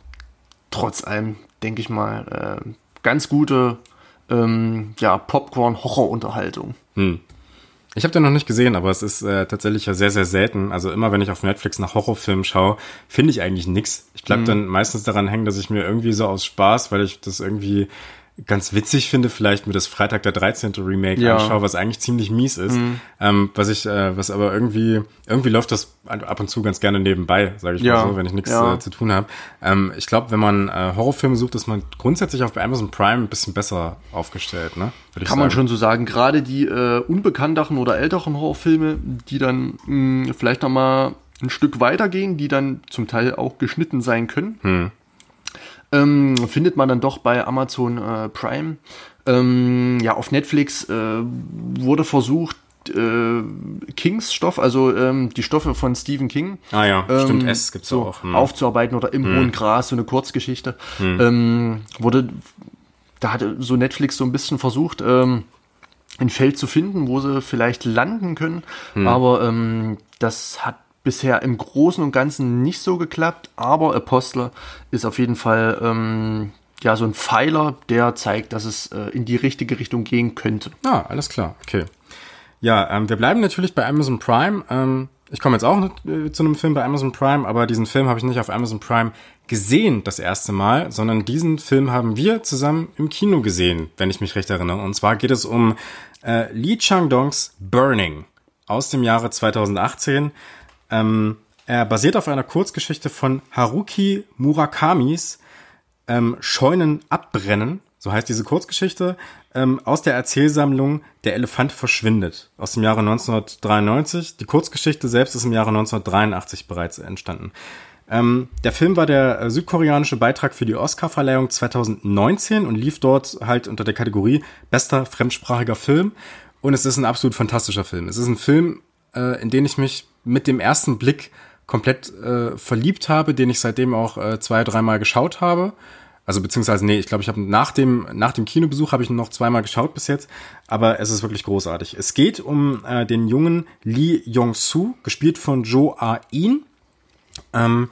trotz allem, denke ich mal, äh, ganz gute ähm, ja, Popcorn-Horror-Unterhaltung. Hm. Ich habe den noch nicht gesehen, aber es ist äh, tatsächlich ja sehr, sehr selten. Also immer, wenn ich auf Netflix nach Horrorfilmen schaue, finde ich eigentlich nix. Ich bleib mhm. dann meistens daran hängen, dass ich mir irgendwie so aus Spaß, weil ich das irgendwie ganz witzig finde, vielleicht mir das Freitag der 13. Remake ja. anschaue, was eigentlich ziemlich mies ist. Mhm. Ähm, was ich, äh, was aber irgendwie, irgendwie läuft das ab und zu ganz gerne nebenbei, sage ich ja. mal so, wenn ich nichts ja. äh, zu tun habe. Ähm, ich glaube, wenn man äh, Horrorfilme sucht, ist man grundsätzlich auf Amazon Prime ein bisschen besser aufgestellt, ne? Kann sagen. man schon so sagen. Gerade die äh, unbekannteren oder älteren Horrorfilme, die dann mh, hm, vielleicht noch mal ein Stück weitergehen, die dann zum Teil auch geschnitten sein können. Hm ähm, findet man dann doch bei Amazon äh, Prime. Ähm, ja, auf Netflix äh, wurde versucht, äh, Kings Stoff, also ähm, die Stoffe von Stephen King. Ah ja, ähm, stimmt, S gibt's so auch. Hm. Aufzuarbeiten oder im hm. hohen Gras, so eine Kurzgeschichte. Hm. Ähm, wurde, da hatte so Netflix so ein bisschen versucht, ähm, ein Feld zu finden, wo sie vielleicht landen können. Hm. Aber ähm, das hat bisher im Großen und Ganzen nicht so geklappt, aber Apostle ist auf jeden Fall ähm, ja so ein Pfeiler, der zeigt, dass es äh, in die richtige Richtung gehen könnte. Ah, alles klar, okay. Ja, ähm, wir bleiben natürlich bei Amazon Prime. Ähm, ich komme jetzt auch äh, zu einem Film bei Amazon Prime, aber diesen Film habe ich nicht auf Amazon Prime gesehen das erste Mal, sondern diesen Film haben wir zusammen im Kino gesehen, wenn ich mich recht erinnere. Und zwar geht es um äh, Lee Chang-dongs Burning aus dem Jahre 2018. Ähm, er basiert auf einer Kurzgeschichte von Haruki Murakamis ähm, Scheunen abbrennen. So heißt diese Kurzgeschichte ähm, aus der Erzählsammlung Der Elefant verschwindet aus dem Jahre 1993. Die Kurzgeschichte selbst ist im Jahre 1983 bereits entstanden. Ähm, der Film war der äh, südkoreanische Beitrag für die Oscar-Verleihung 2019 und lief dort halt unter der Kategorie bester fremdsprachiger Film. Und es ist ein absolut fantastischer Film. Es ist ein Film, äh, in den ich mich mit dem ersten Blick komplett äh, verliebt habe, den ich seitdem auch äh, zwei, dreimal geschaut habe. Also beziehungsweise, nee, ich glaube, ich habe nach dem, nach dem Kinobesuch habe ich noch zweimal geschaut bis jetzt, aber es ist wirklich großartig. Es geht um äh, den jungen Lee Yong-soo, gespielt von Joe A-in, ähm,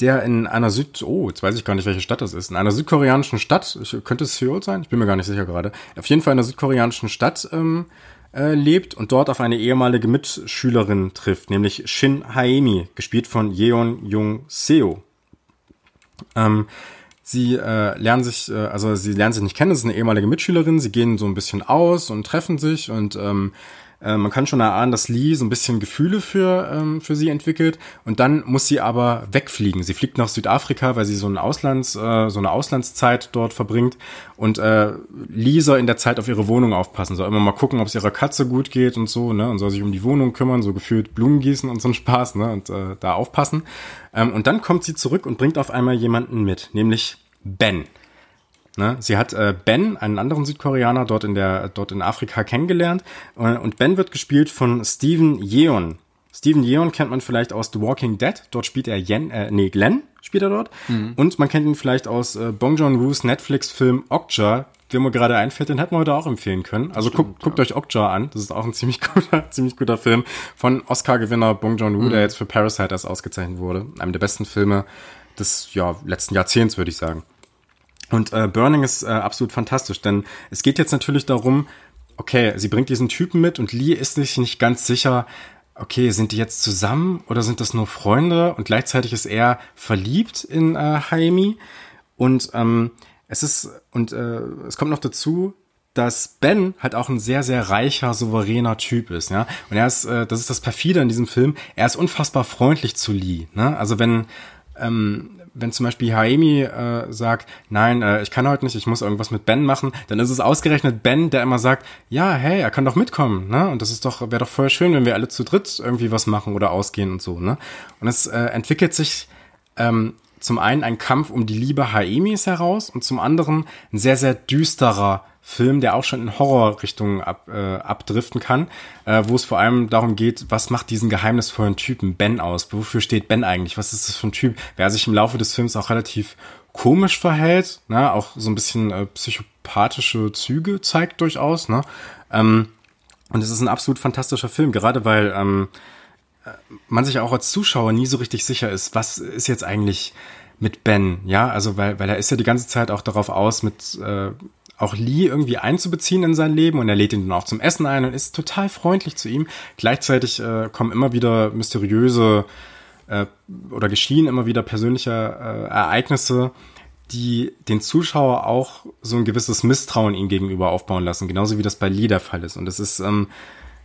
der in einer Süd... Oh, jetzt weiß ich gar nicht, welche Stadt das ist. In einer südkoreanischen Stadt, ich, könnte es Seoul sein? Ich bin mir gar nicht sicher gerade. Auf jeden Fall in einer südkoreanischen Stadt ähm, äh, lebt und dort auf eine ehemalige Mitschülerin trifft, nämlich Shin Haemi, gespielt von Yeon Jung Seo. Ähm, Sie äh, lernen sich, äh, also sie lernen sich nicht kennen, das ist eine ehemalige Mitschülerin, sie gehen so ein bisschen aus und treffen sich und ähm, äh, man kann schon erahnen, dass Lee so ein bisschen Gefühle für, ähm, für sie entwickelt und dann muss sie aber wegfliegen. Sie fliegt nach Südafrika, weil sie so, ein Auslands, äh, so eine Auslandszeit dort verbringt und äh, Lee soll in der Zeit auf ihre Wohnung aufpassen, soll immer mal gucken, ob es ihrer Katze gut geht und so, ne, und soll sich um die Wohnung kümmern, so gefühlt Blumen gießen und so ein Spaß, ne, und äh, da aufpassen. Ähm, und dann kommt sie zurück und bringt auf einmal jemanden mit, nämlich Ben. Ne? Sie hat äh, Ben, einen anderen Südkoreaner, dort in der, dort in Afrika kennengelernt. Äh, und Ben wird gespielt von Steven Yeon. Steven Yeon kennt man vielleicht aus The Walking Dead. Dort spielt er Yen, äh, nee, Glenn spielt er dort. Mhm. Und man kennt ihn vielleicht aus äh, Bong Joon-woos Netflix-Film Okja, der mir gerade einfällt, den hätten wir heute auch empfehlen können. Also Stimmt, guckt, guckt euch Okja an. Das ist auch ein ziemlich guter, ziemlich guter Film von Oscar-Gewinner Bong Joon-woo, mhm. der jetzt für Parasite erst ausgezeichnet wurde. Einem der besten Filme des ja, letzten Jahrzehnts, würde ich sagen. Und äh, Burning ist äh, absolut fantastisch, denn es geht jetzt natürlich darum, okay, sie bringt diesen Typen mit und Lee ist sich nicht ganz sicher, okay, sind die jetzt zusammen oder sind das nur Freunde? Und gleichzeitig ist er verliebt in äh, Haimi. Und ähm, es ist, und äh, es kommt noch dazu, dass Ben halt auch ein sehr, sehr reicher, souveräner Typ ist, ja. Und er ist, äh, das ist das perfide in diesem Film, er ist unfassbar freundlich zu Lee, ne? Also wenn, ähm, wenn zum Beispiel Haemi äh, sagt, nein, äh, ich kann heute nicht, ich muss irgendwas mit Ben machen, dann ist es ausgerechnet Ben, der immer sagt, ja, hey, er kann doch mitkommen, ne? Und das ist doch, wäre doch voll schön, wenn wir alle zu dritt irgendwie was machen oder ausgehen und so, ne? Und es äh, entwickelt sich ähm, zum einen ein Kampf um die Liebe Haemis heraus und zum anderen ein sehr, sehr düsterer Film, der auch schon in Horrorrichtungen ab, äh, abdriften kann, äh, wo es vor allem darum geht, was macht diesen geheimnisvollen Typen Ben aus? Wofür steht Ben eigentlich? Was ist das für ein Typ? Wer sich im Laufe des Films auch relativ komisch verhält, ne? auch so ein bisschen äh, psychopathische Züge zeigt durchaus. Ne? Ähm, und es ist ein absolut fantastischer Film, gerade weil ähm, äh, man sich auch als Zuschauer nie so richtig sicher ist, was ist jetzt eigentlich mit Ben, ja, also weil, weil er ist ja die ganze Zeit auch darauf aus, mit äh, auch Lee irgendwie einzubeziehen in sein Leben und er lädt ihn dann auch zum Essen ein und ist total freundlich zu ihm. Gleichzeitig äh, kommen immer wieder mysteriöse äh, oder geschehen immer wieder persönliche äh, Ereignisse, die den Zuschauer auch so ein gewisses Misstrauen ihm gegenüber aufbauen lassen, genauso wie das bei Lee der Fall ist. Und es ist ähm,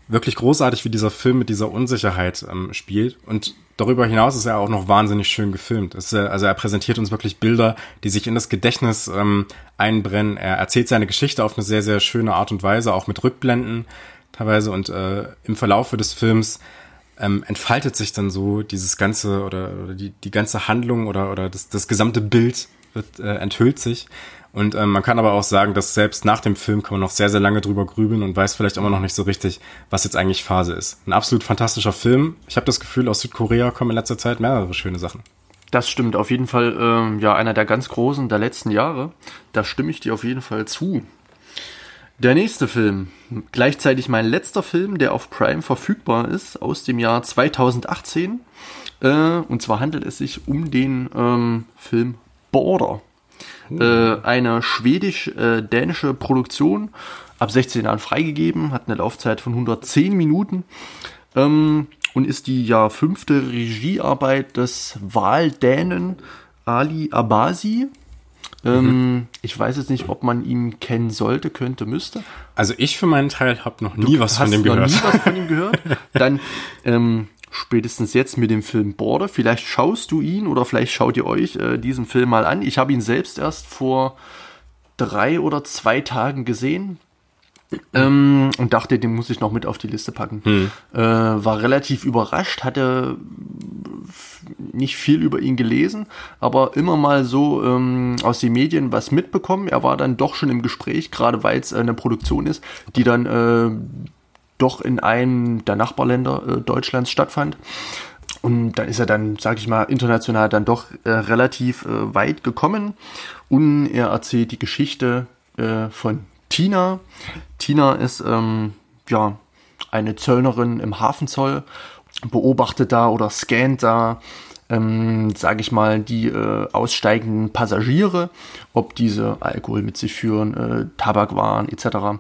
wirklich großartig, wie dieser Film mit dieser Unsicherheit ähm, spielt. Und darüber hinaus ist er auch noch wahnsinnig schön gefilmt. Es, äh, also er präsentiert uns wirklich Bilder, die sich in das Gedächtnis ähm, einbrennen. Er erzählt seine Geschichte auf eine sehr, sehr schöne Art und Weise, auch mit Rückblenden teilweise. Und äh, im Verlaufe des Films ähm, entfaltet sich dann so dieses ganze oder, oder die, die ganze Handlung oder, oder das, das gesamte Bild wird, äh, enthüllt sich. Und ähm, man kann aber auch sagen, dass selbst nach dem Film kann man noch sehr, sehr lange drüber grübeln und weiß vielleicht immer noch nicht so richtig, was jetzt eigentlich Phase ist. Ein absolut fantastischer Film. Ich habe das Gefühl, aus Südkorea kommen in letzter Zeit mehrere schöne Sachen. Das stimmt, auf jeden Fall ähm, ja einer der ganz großen der letzten Jahre. Da stimme ich dir auf jeden Fall zu. Der nächste Film, gleichzeitig mein letzter Film, der auf Prime verfügbar ist, aus dem Jahr 2018. Äh, und zwar handelt es sich um den ähm, Film Border. Äh, eine schwedisch-dänische Produktion ab 16 Jahren freigegeben, hat eine Laufzeit von 110 Minuten ähm, und ist die ja fünfte Regiearbeit des Waldänen Ali Abasi. Ähm, mhm. Ich weiß jetzt nicht, ob man ihn kennen sollte, könnte, müsste. Also ich für meinen Teil habe noch nie du was von dem gehört. Noch nie was von ihm gehört. Dann ähm, spätestens jetzt mit dem Film Border. Vielleicht schaust du ihn oder vielleicht schaut ihr euch äh, diesen Film mal an. Ich habe ihn selbst erst vor drei oder zwei Tagen gesehen. Ähm, und dachte, den muss ich noch mit auf die Liste packen. Hm. Äh, war relativ überrascht, hatte nicht viel über ihn gelesen, aber immer mal so ähm, aus den Medien was mitbekommen. Er war dann doch schon im Gespräch, gerade weil es äh, eine Produktion ist, die dann äh, doch in einem der Nachbarländer äh, Deutschlands stattfand. Und dann ist er dann, sag ich mal, international dann doch äh, relativ äh, weit gekommen. Und er erzählt die Geschichte äh, von Tina. Tina ist ähm, ja eine Zöllnerin im Hafenzoll, beobachtet da oder scannt da, ähm, sage ich mal, die äh, aussteigenden Passagiere, ob diese Alkohol mit sich führen, äh, Tabakwaren etc.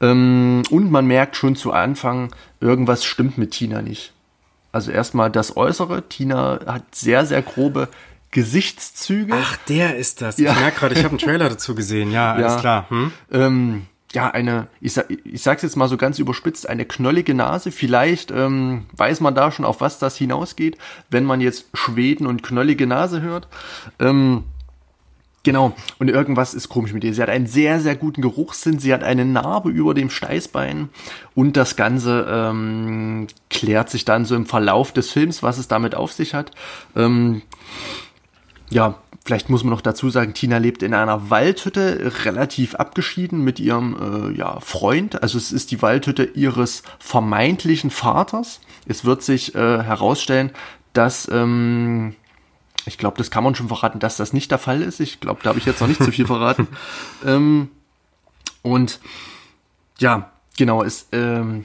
Ähm, und man merkt schon zu Anfang, irgendwas stimmt mit Tina nicht. Also erstmal das Äußere. Tina hat sehr, sehr grobe Gesichtszüge. Ach, der ist das. Ja. Ich merke gerade, ich habe einen Trailer dazu gesehen. Ja, alles ja. klar. Hm? Ähm, ja, eine, ich, sag, ich sag's jetzt mal so ganz überspitzt, eine knollige Nase. Vielleicht ähm, weiß man da schon, auf was das hinausgeht, wenn man jetzt Schweden und knollige Nase hört. Ähm, Genau, und irgendwas ist komisch mit ihr. Sie hat einen sehr, sehr guten Geruchssinn, sie hat eine Narbe über dem Steißbein und das Ganze ähm, klärt sich dann so im Verlauf des Films, was es damit auf sich hat. Ähm, ja, vielleicht muss man noch dazu sagen, Tina lebt in einer Waldhütte, relativ abgeschieden mit ihrem äh, ja, Freund. Also es ist die Waldhütte ihres vermeintlichen Vaters. Es wird sich äh, herausstellen, dass ähm, ich glaube, das kann man schon verraten, dass das nicht der Fall ist. Ich glaube, da habe ich jetzt noch nicht zu viel verraten. ähm, und ja, genau, ist ähm,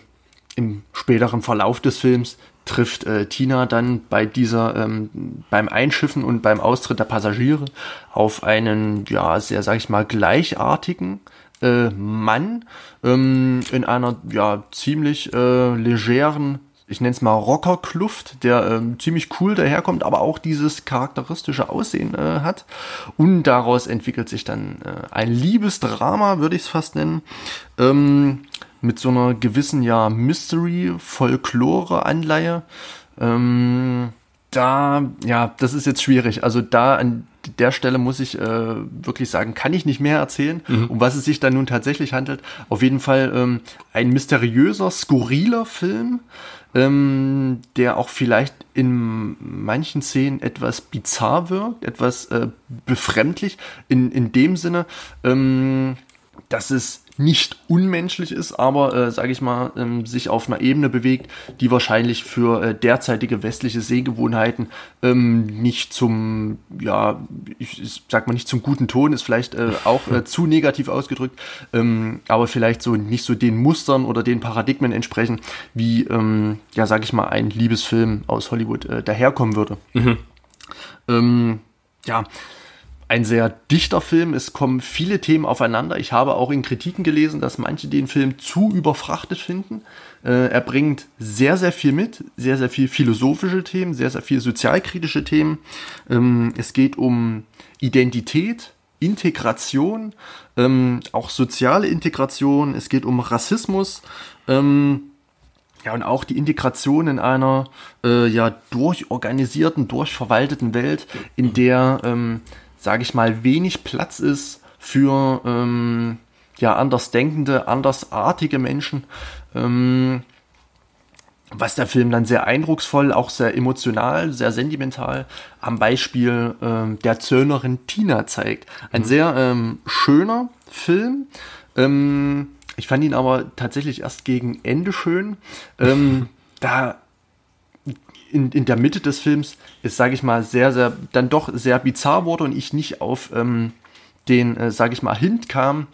im späteren Verlauf des Films trifft äh, Tina dann bei dieser ähm, beim Einschiffen und beim Austritt der Passagiere auf einen ja sehr sag ich mal gleichartigen äh, Mann ähm, in einer ja ziemlich äh, legeren ich nenne es mal Rockerkluft, der ähm, ziemlich cool daherkommt, aber auch dieses charakteristische Aussehen äh, hat. Und daraus entwickelt sich dann äh, ein Liebesdrama, würde ich es fast nennen, ähm, mit so einer gewissen ja Mystery-Folklore-Anleihe. Ähm, da, ja, das ist jetzt schwierig. Also da an der Stelle muss ich äh, wirklich sagen, kann ich nicht mehr erzählen, mhm. um was es sich da nun tatsächlich handelt. Auf jeden Fall ähm, ein mysteriöser, skurriler Film, ähm, der auch vielleicht in manchen Szenen etwas bizarr wirkt, etwas äh, befremdlich, in, in dem Sinne, ähm, dass es nicht unmenschlich ist, aber, äh, sage ich mal, ähm, sich auf einer Ebene bewegt, die wahrscheinlich für äh, derzeitige westliche Sehgewohnheiten ähm, nicht zum, ja, ich, ich sag mal nicht zum guten Ton, ist vielleicht äh, auch äh, zu negativ ausgedrückt, ähm, aber vielleicht so nicht so den Mustern oder den Paradigmen entsprechen, wie, ähm, ja, sag ich mal, ein Liebesfilm aus Hollywood äh, daherkommen würde. Mhm. Ähm, ja, ein sehr dichter Film. Es kommen viele Themen aufeinander. Ich habe auch in Kritiken gelesen, dass manche den Film zu überfrachtet finden. Äh, er bringt sehr, sehr viel mit, sehr, sehr viel philosophische Themen, sehr, sehr viel sozialkritische Themen. Ähm, es geht um Identität, Integration, ähm, auch soziale Integration. Es geht um Rassismus. Ähm, ja, und auch die Integration in einer äh, ja durchorganisierten, durchverwalteten Welt, in der sage ich mal, wenig Platz ist für ähm, ja, andersdenkende, andersartige Menschen. Ähm, was der Film dann sehr eindrucksvoll, auch sehr emotional, sehr sentimental am Beispiel ähm, der Zöllnerin Tina zeigt. Ein mhm. sehr ähm, schöner Film. Ähm, ich fand ihn aber tatsächlich erst gegen Ende schön. Ähm, da in, in der Mitte des Films ist, sage ich mal, sehr, sehr, dann doch sehr bizarr wurde und ich nicht auf ähm, den, äh, sage ich mal, Hint kam,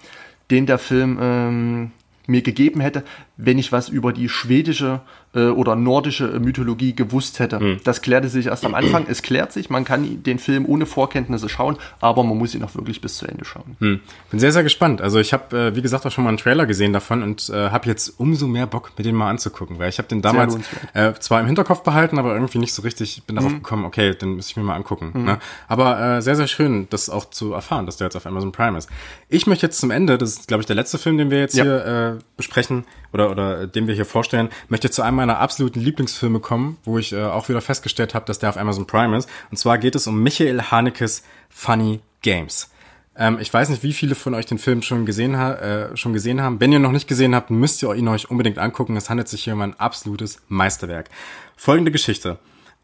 den der Film ähm, mir gegeben hätte, wenn ich was über die schwedische äh, oder nordische Mythologie gewusst hätte. Hm. Das klärte sich erst am Anfang. Es klärt sich, man kann den Film ohne Vorkenntnisse schauen, aber man muss ihn auch wirklich bis zu Ende schauen. Hm. Bin sehr, sehr gespannt. Also ich habe, äh, wie gesagt, auch schon mal einen Trailer gesehen davon und äh, habe jetzt umso mehr Bock, mir den mal anzugucken, weil ich habe den damals äh, zwar im Hinterkopf behalten, aber irgendwie nicht so richtig bin darauf hm. gekommen, okay, den muss ich mir mal angucken. Hm. Ne? Aber äh, sehr, sehr schön, das auch zu erfahren, dass der jetzt auf Amazon Prime ist. Ich möchte jetzt zum Ende, das ist, glaube ich, der letzte Film, den wir jetzt ja. hier äh, besprechen oder, oder den wir hier vorstellen, möchte zu einem meiner absoluten Lieblingsfilme kommen, wo ich äh, auch wieder festgestellt habe, dass der auf Amazon Prime ist. Und zwar geht es um Michael Hanekes Funny Games. Ähm, ich weiß nicht, wie viele von euch den Film schon gesehen, ha äh, schon gesehen haben. Wenn ihr noch nicht gesehen habt, müsst ihr ihn euch unbedingt angucken. Es handelt sich hier um ein absolutes Meisterwerk. Folgende Geschichte.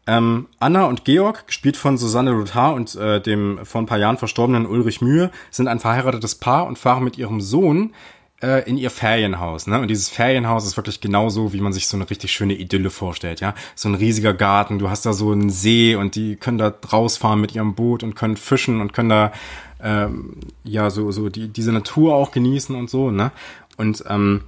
Ähm, Anna und Georg, gespielt von Susanne Lothar und äh, dem vor ein paar Jahren verstorbenen Ulrich Mühe, sind ein verheiratetes Paar und fahren mit ihrem Sohn in ihr Ferienhaus. Ne? Und dieses Ferienhaus ist wirklich genauso, wie man sich so eine richtig schöne Idylle vorstellt. Ja, so ein riesiger Garten. Du hast da so einen See und die können da rausfahren mit ihrem Boot und können fischen und können da ähm, ja so so die diese Natur auch genießen und so. Ne? Und ähm,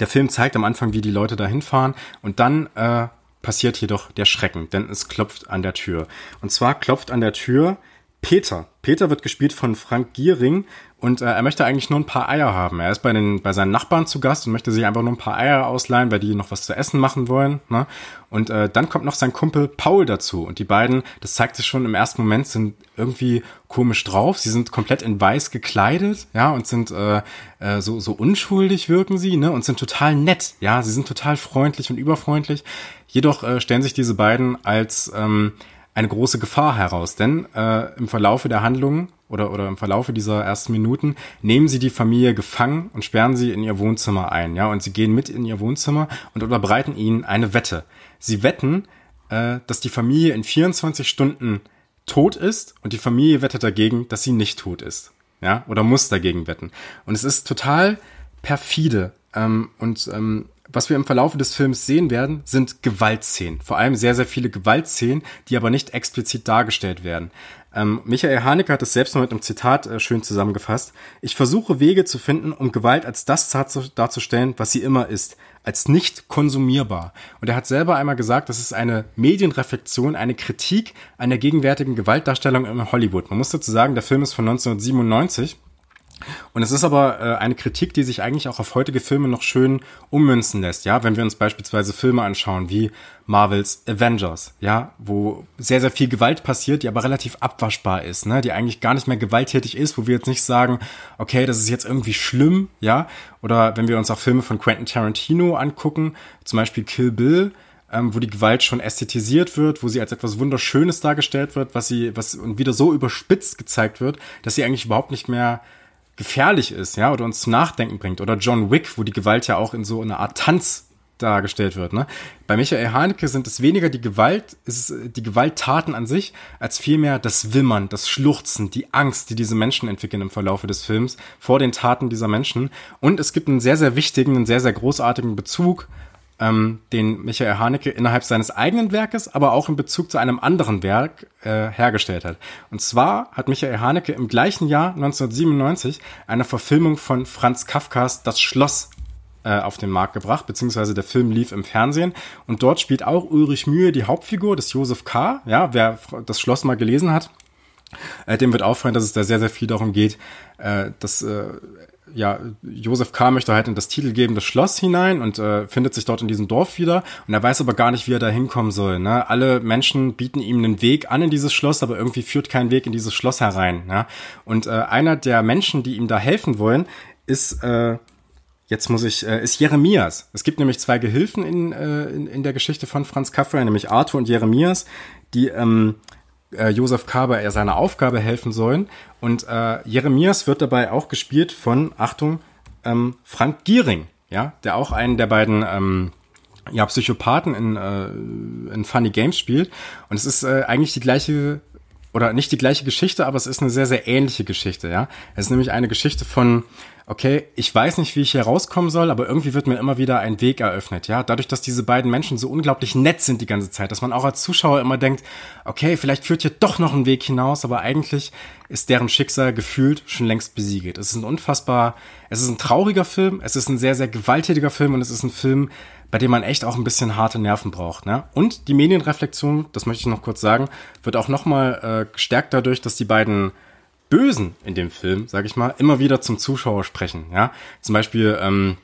der Film zeigt am Anfang, wie die Leute da hinfahren und dann äh, passiert jedoch der Schrecken, denn es klopft an der Tür. Und zwar klopft an der Tür Peter. Peter wird gespielt von Frank Giering und äh, er möchte eigentlich nur ein paar Eier haben. Er ist bei, den, bei seinen Nachbarn zu Gast und möchte sich einfach nur ein paar Eier ausleihen, weil die noch was zu essen machen wollen. Ne? Und äh, dann kommt noch sein Kumpel Paul dazu. Und die beiden, das zeigt sich schon im ersten Moment, sind irgendwie komisch drauf. Sie sind komplett in weiß gekleidet, ja, und sind äh, äh, so, so unschuldig wirken sie, ne? Und sind total nett, ja. Sie sind total freundlich und überfreundlich. Jedoch äh, stellen sich diese beiden als ähm, eine große Gefahr heraus, denn äh, im Verlaufe der Handlungen oder, oder im Verlaufe dieser ersten Minuten nehmen sie die Familie gefangen und sperren sie in ihr Wohnzimmer ein, ja, und sie gehen mit in ihr Wohnzimmer und unterbreiten ihnen eine Wette. Sie wetten, äh, dass die Familie in 24 Stunden tot ist und die Familie wettet dagegen, dass sie nicht tot ist, ja, oder muss dagegen wetten. Und es ist total perfide ähm, und ähm, was wir im Verlaufe des Films sehen werden, sind Gewaltszenen. Vor allem sehr, sehr viele Gewaltszenen, die aber nicht explizit dargestellt werden. Ähm, Michael Haneke hat es selbst mal mit einem Zitat äh, schön zusammengefasst. Ich versuche Wege zu finden, um Gewalt als das darzustellen, was sie immer ist, als nicht konsumierbar. Und er hat selber einmal gesagt, das ist eine Medienreflexion, eine Kritik an der gegenwärtigen Gewaltdarstellung in Hollywood. Man muss dazu sagen, der Film ist von 1997 und es ist aber äh, eine Kritik, die sich eigentlich auch auf heutige Filme noch schön ummünzen lässt, ja, wenn wir uns beispielsweise Filme anschauen wie Marvels Avengers, ja, wo sehr, sehr viel Gewalt passiert, die aber relativ abwaschbar ist, ne, die eigentlich gar nicht mehr gewalttätig ist, wo wir jetzt nicht sagen, okay, das ist jetzt irgendwie schlimm, ja, oder wenn wir uns auch Filme von Quentin Tarantino angucken, zum Beispiel Kill Bill, ähm, wo die Gewalt schon ästhetisiert wird, wo sie als etwas Wunderschönes dargestellt wird, was sie, was und wieder so überspitzt gezeigt wird, dass sie eigentlich überhaupt nicht mehr gefährlich ist, ja, oder uns zum Nachdenken bringt. Oder John Wick, wo die Gewalt ja auch in so einer Art Tanz dargestellt wird. Ne? Bei Michael Haneke sind es weniger die Gewalt, ist es die Gewalttaten an sich, als vielmehr das Wimmern, das Schluchzen, die Angst, die diese Menschen entwickeln im Verlaufe des Films vor den Taten dieser Menschen. Und es gibt einen sehr, sehr wichtigen, einen sehr, sehr großartigen Bezug ähm, den Michael Haneke innerhalb seines eigenen Werkes, aber auch in Bezug zu einem anderen Werk äh, hergestellt hat. Und zwar hat Michael Haneke im gleichen Jahr 1997 eine Verfilmung von Franz Kafkas Das Schloss äh, auf den Markt gebracht, beziehungsweise der Film lief im Fernsehen und dort spielt auch Ulrich Mühe die Hauptfigur des Josef K. Ja, wer das Schloss mal gelesen hat, äh, dem wird auffallen, dass es da sehr, sehr viel darum geht, äh, dass äh, ja, Josef K. möchte halt in das titelgebende Schloss hinein und äh, findet sich dort in diesem Dorf wieder und er weiß aber gar nicht, wie er da hinkommen soll. Ne? Alle Menschen bieten ihm einen Weg an in dieses Schloss, aber irgendwie führt kein Weg in dieses Schloss herein. Ne? Und äh, einer der Menschen, die ihm da helfen wollen, ist äh, Jetzt muss ich, äh, ist Jeremias. Es gibt nämlich zwei Gehilfen in, äh, in, in der Geschichte von Franz Kafka, nämlich Arthur und Jeremias, die ähm, äh, Josef Kaber er seiner Aufgabe helfen sollen. Und äh, Jeremias wird dabei auch gespielt von, Achtung, ähm, Frank Giering, ja, der auch einen der beiden ähm, ja, Psychopathen in, äh, in Funny Games spielt. Und es ist äh, eigentlich die gleiche oder nicht die gleiche Geschichte, aber es ist eine sehr, sehr ähnliche Geschichte, ja. Es ist nämlich eine Geschichte von okay, ich weiß nicht, wie ich hier rauskommen soll, aber irgendwie wird mir immer wieder ein Weg eröffnet, ja. Dadurch, dass diese beiden Menschen so unglaublich nett sind die ganze Zeit, dass man auch als Zuschauer immer denkt, okay, vielleicht führt hier doch noch ein Weg hinaus, aber eigentlich ist deren Schicksal gefühlt schon längst besiegelt. Es ist ein unfassbar, es ist ein trauriger Film, es ist ein sehr, sehr gewalttätiger Film und es ist ein Film, bei dem man echt auch ein bisschen harte Nerven braucht. Ne? Und die Medienreflexion, das möchte ich noch kurz sagen, wird auch nochmal äh, gestärkt dadurch, dass die beiden Bösen in dem Film, sage ich mal, immer wieder zum Zuschauer sprechen. Ja, zum Beispiel ähm,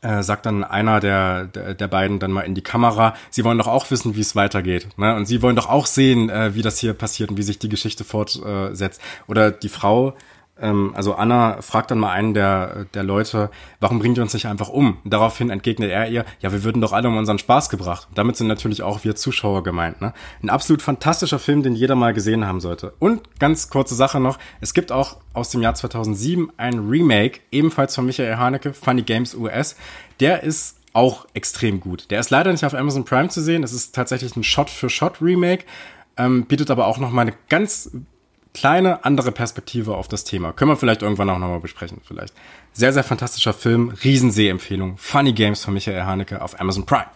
äh, sagt dann einer der, der, der beiden dann mal in die Kamera, sie wollen doch auch wissen, wie es weitergeht. Ne? Und sie wollen doch auch sehen, äh, wie das hier passiert und wie sich die Geschichte fortsetzt. Oder die Frau also Anna fragt dann mal einen der, der Leute, warum bringt ihr uns nicht einfach um? daraufhin entgegnet er ihr, ja, wir würden doch alle um unseren Spaß gebracht. Damit sind natürlich auch wir Zuschauer gemeint. Ne? Ein absolut fantastischer Film, den jeder mal gesehen haben sollte. Und ganz kurze Sache noch, es gibt auch aus dem Jahr 2007 ein Remake, ebenfalls von Michael Haneke, Funny Games US. Der ist auch extrem gut. Der ist leider nicht auf Amazon Prime zu sehen. Es ist tatsächlich ein Shot-für-Shot-Remake, ähm, bietet aber auch noch mal eine ganz kleine andere Perspektive auf das Thema. Können wir vielleicht irgendwann auch nochmal besprechen, vielleicht. Sehr, sehr fantastischer Film, Riesensee-Empfehlung. Funny Games von Michael Haneke auf Amazon Prime.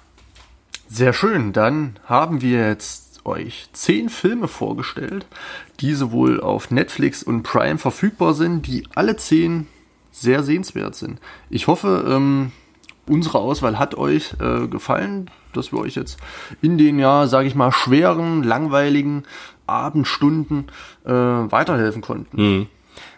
Sehr schön, dann haben wir jetzt euch zehn Filme vorgestellt, die sowohl auf Netflix und Prime verfügbar sind, die alle zehn sehr sehenswert sind. Ich hoffe, ähm, unsere Auswahl hat euch äh, gefallen, dass wir euch jetzt in den ja, sage ich mal, schweren, langweiligen Abendstunden äh, weiterhelfen konnten. Mhm.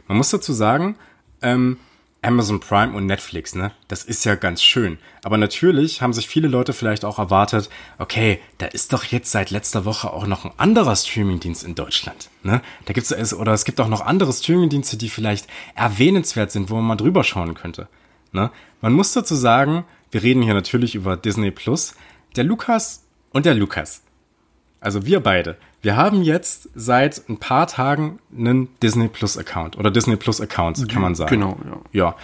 Man muss dazu sagen, ähm, Amazon Prime und Netflix, ne? Das ist ja ganz schön. Aber natürlich haben sich viele Leute vielleicht auch erwartet, okay, da ist doch jetzt seit letzter Woche auch noch ein anderer Streamingdienst in Deutschland, ne? Da gibt's es oder es gibt auch noch andere Streamingdienste, die vielleicht erwähnenswert sind, wo man mal drüber schauen könnte, ne? Man muss dazu sagen, wir reden hier natürlich über Disney Plus. Der Lukas und der Lukas. Also wir beide wir haben jetzt seit ein paar Tagen einen Disney Plus Account oder Disney Plus Accounts, kann man sagen. Genau, ja. Ja.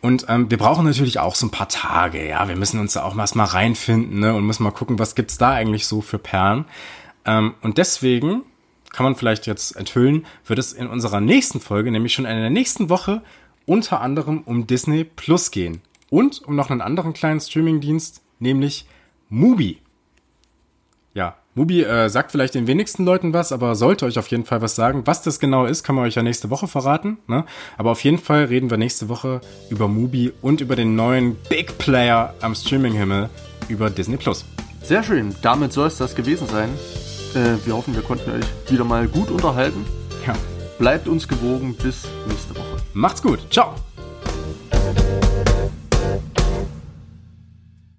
Und ähm, wir brauchen natürlich auch so ein paar Tage, ja. Wir müssen uns da auch erstmal reinfinden, ne, und müssen mal gucken, was gibt's da eigentlich so für Perlen. Ähm, und deswegen kann man vielleicht jetzt enthüllen, wird es in unserer nächsten Folge, nämlich schon in der nächsten Woche, unter anderem um Disney Plus gehen. Und um noch einen anderen kleinen Streamingdienst, nämlich Mubi. Mubi äh, sagt vielleicht den wenigsten Leuten was, aber sollte euch auf jeden Fall was sagen. Was das genau ist, kann man euch ja nächste Woche verraten. Ne? Aber auf jeden Fall reden wir nächste Woche über Mubi und über den neuen Big Player am Streaming-Himmel, über Disney Plus. Sehr schön, damit soll es das gewesen sein. Äh, wir hoffen, wir konnten euch wieder mal gut unterhalten. Ja. Bleibt uns gewogen, bis nächste Woche. Macht's gut, ciao!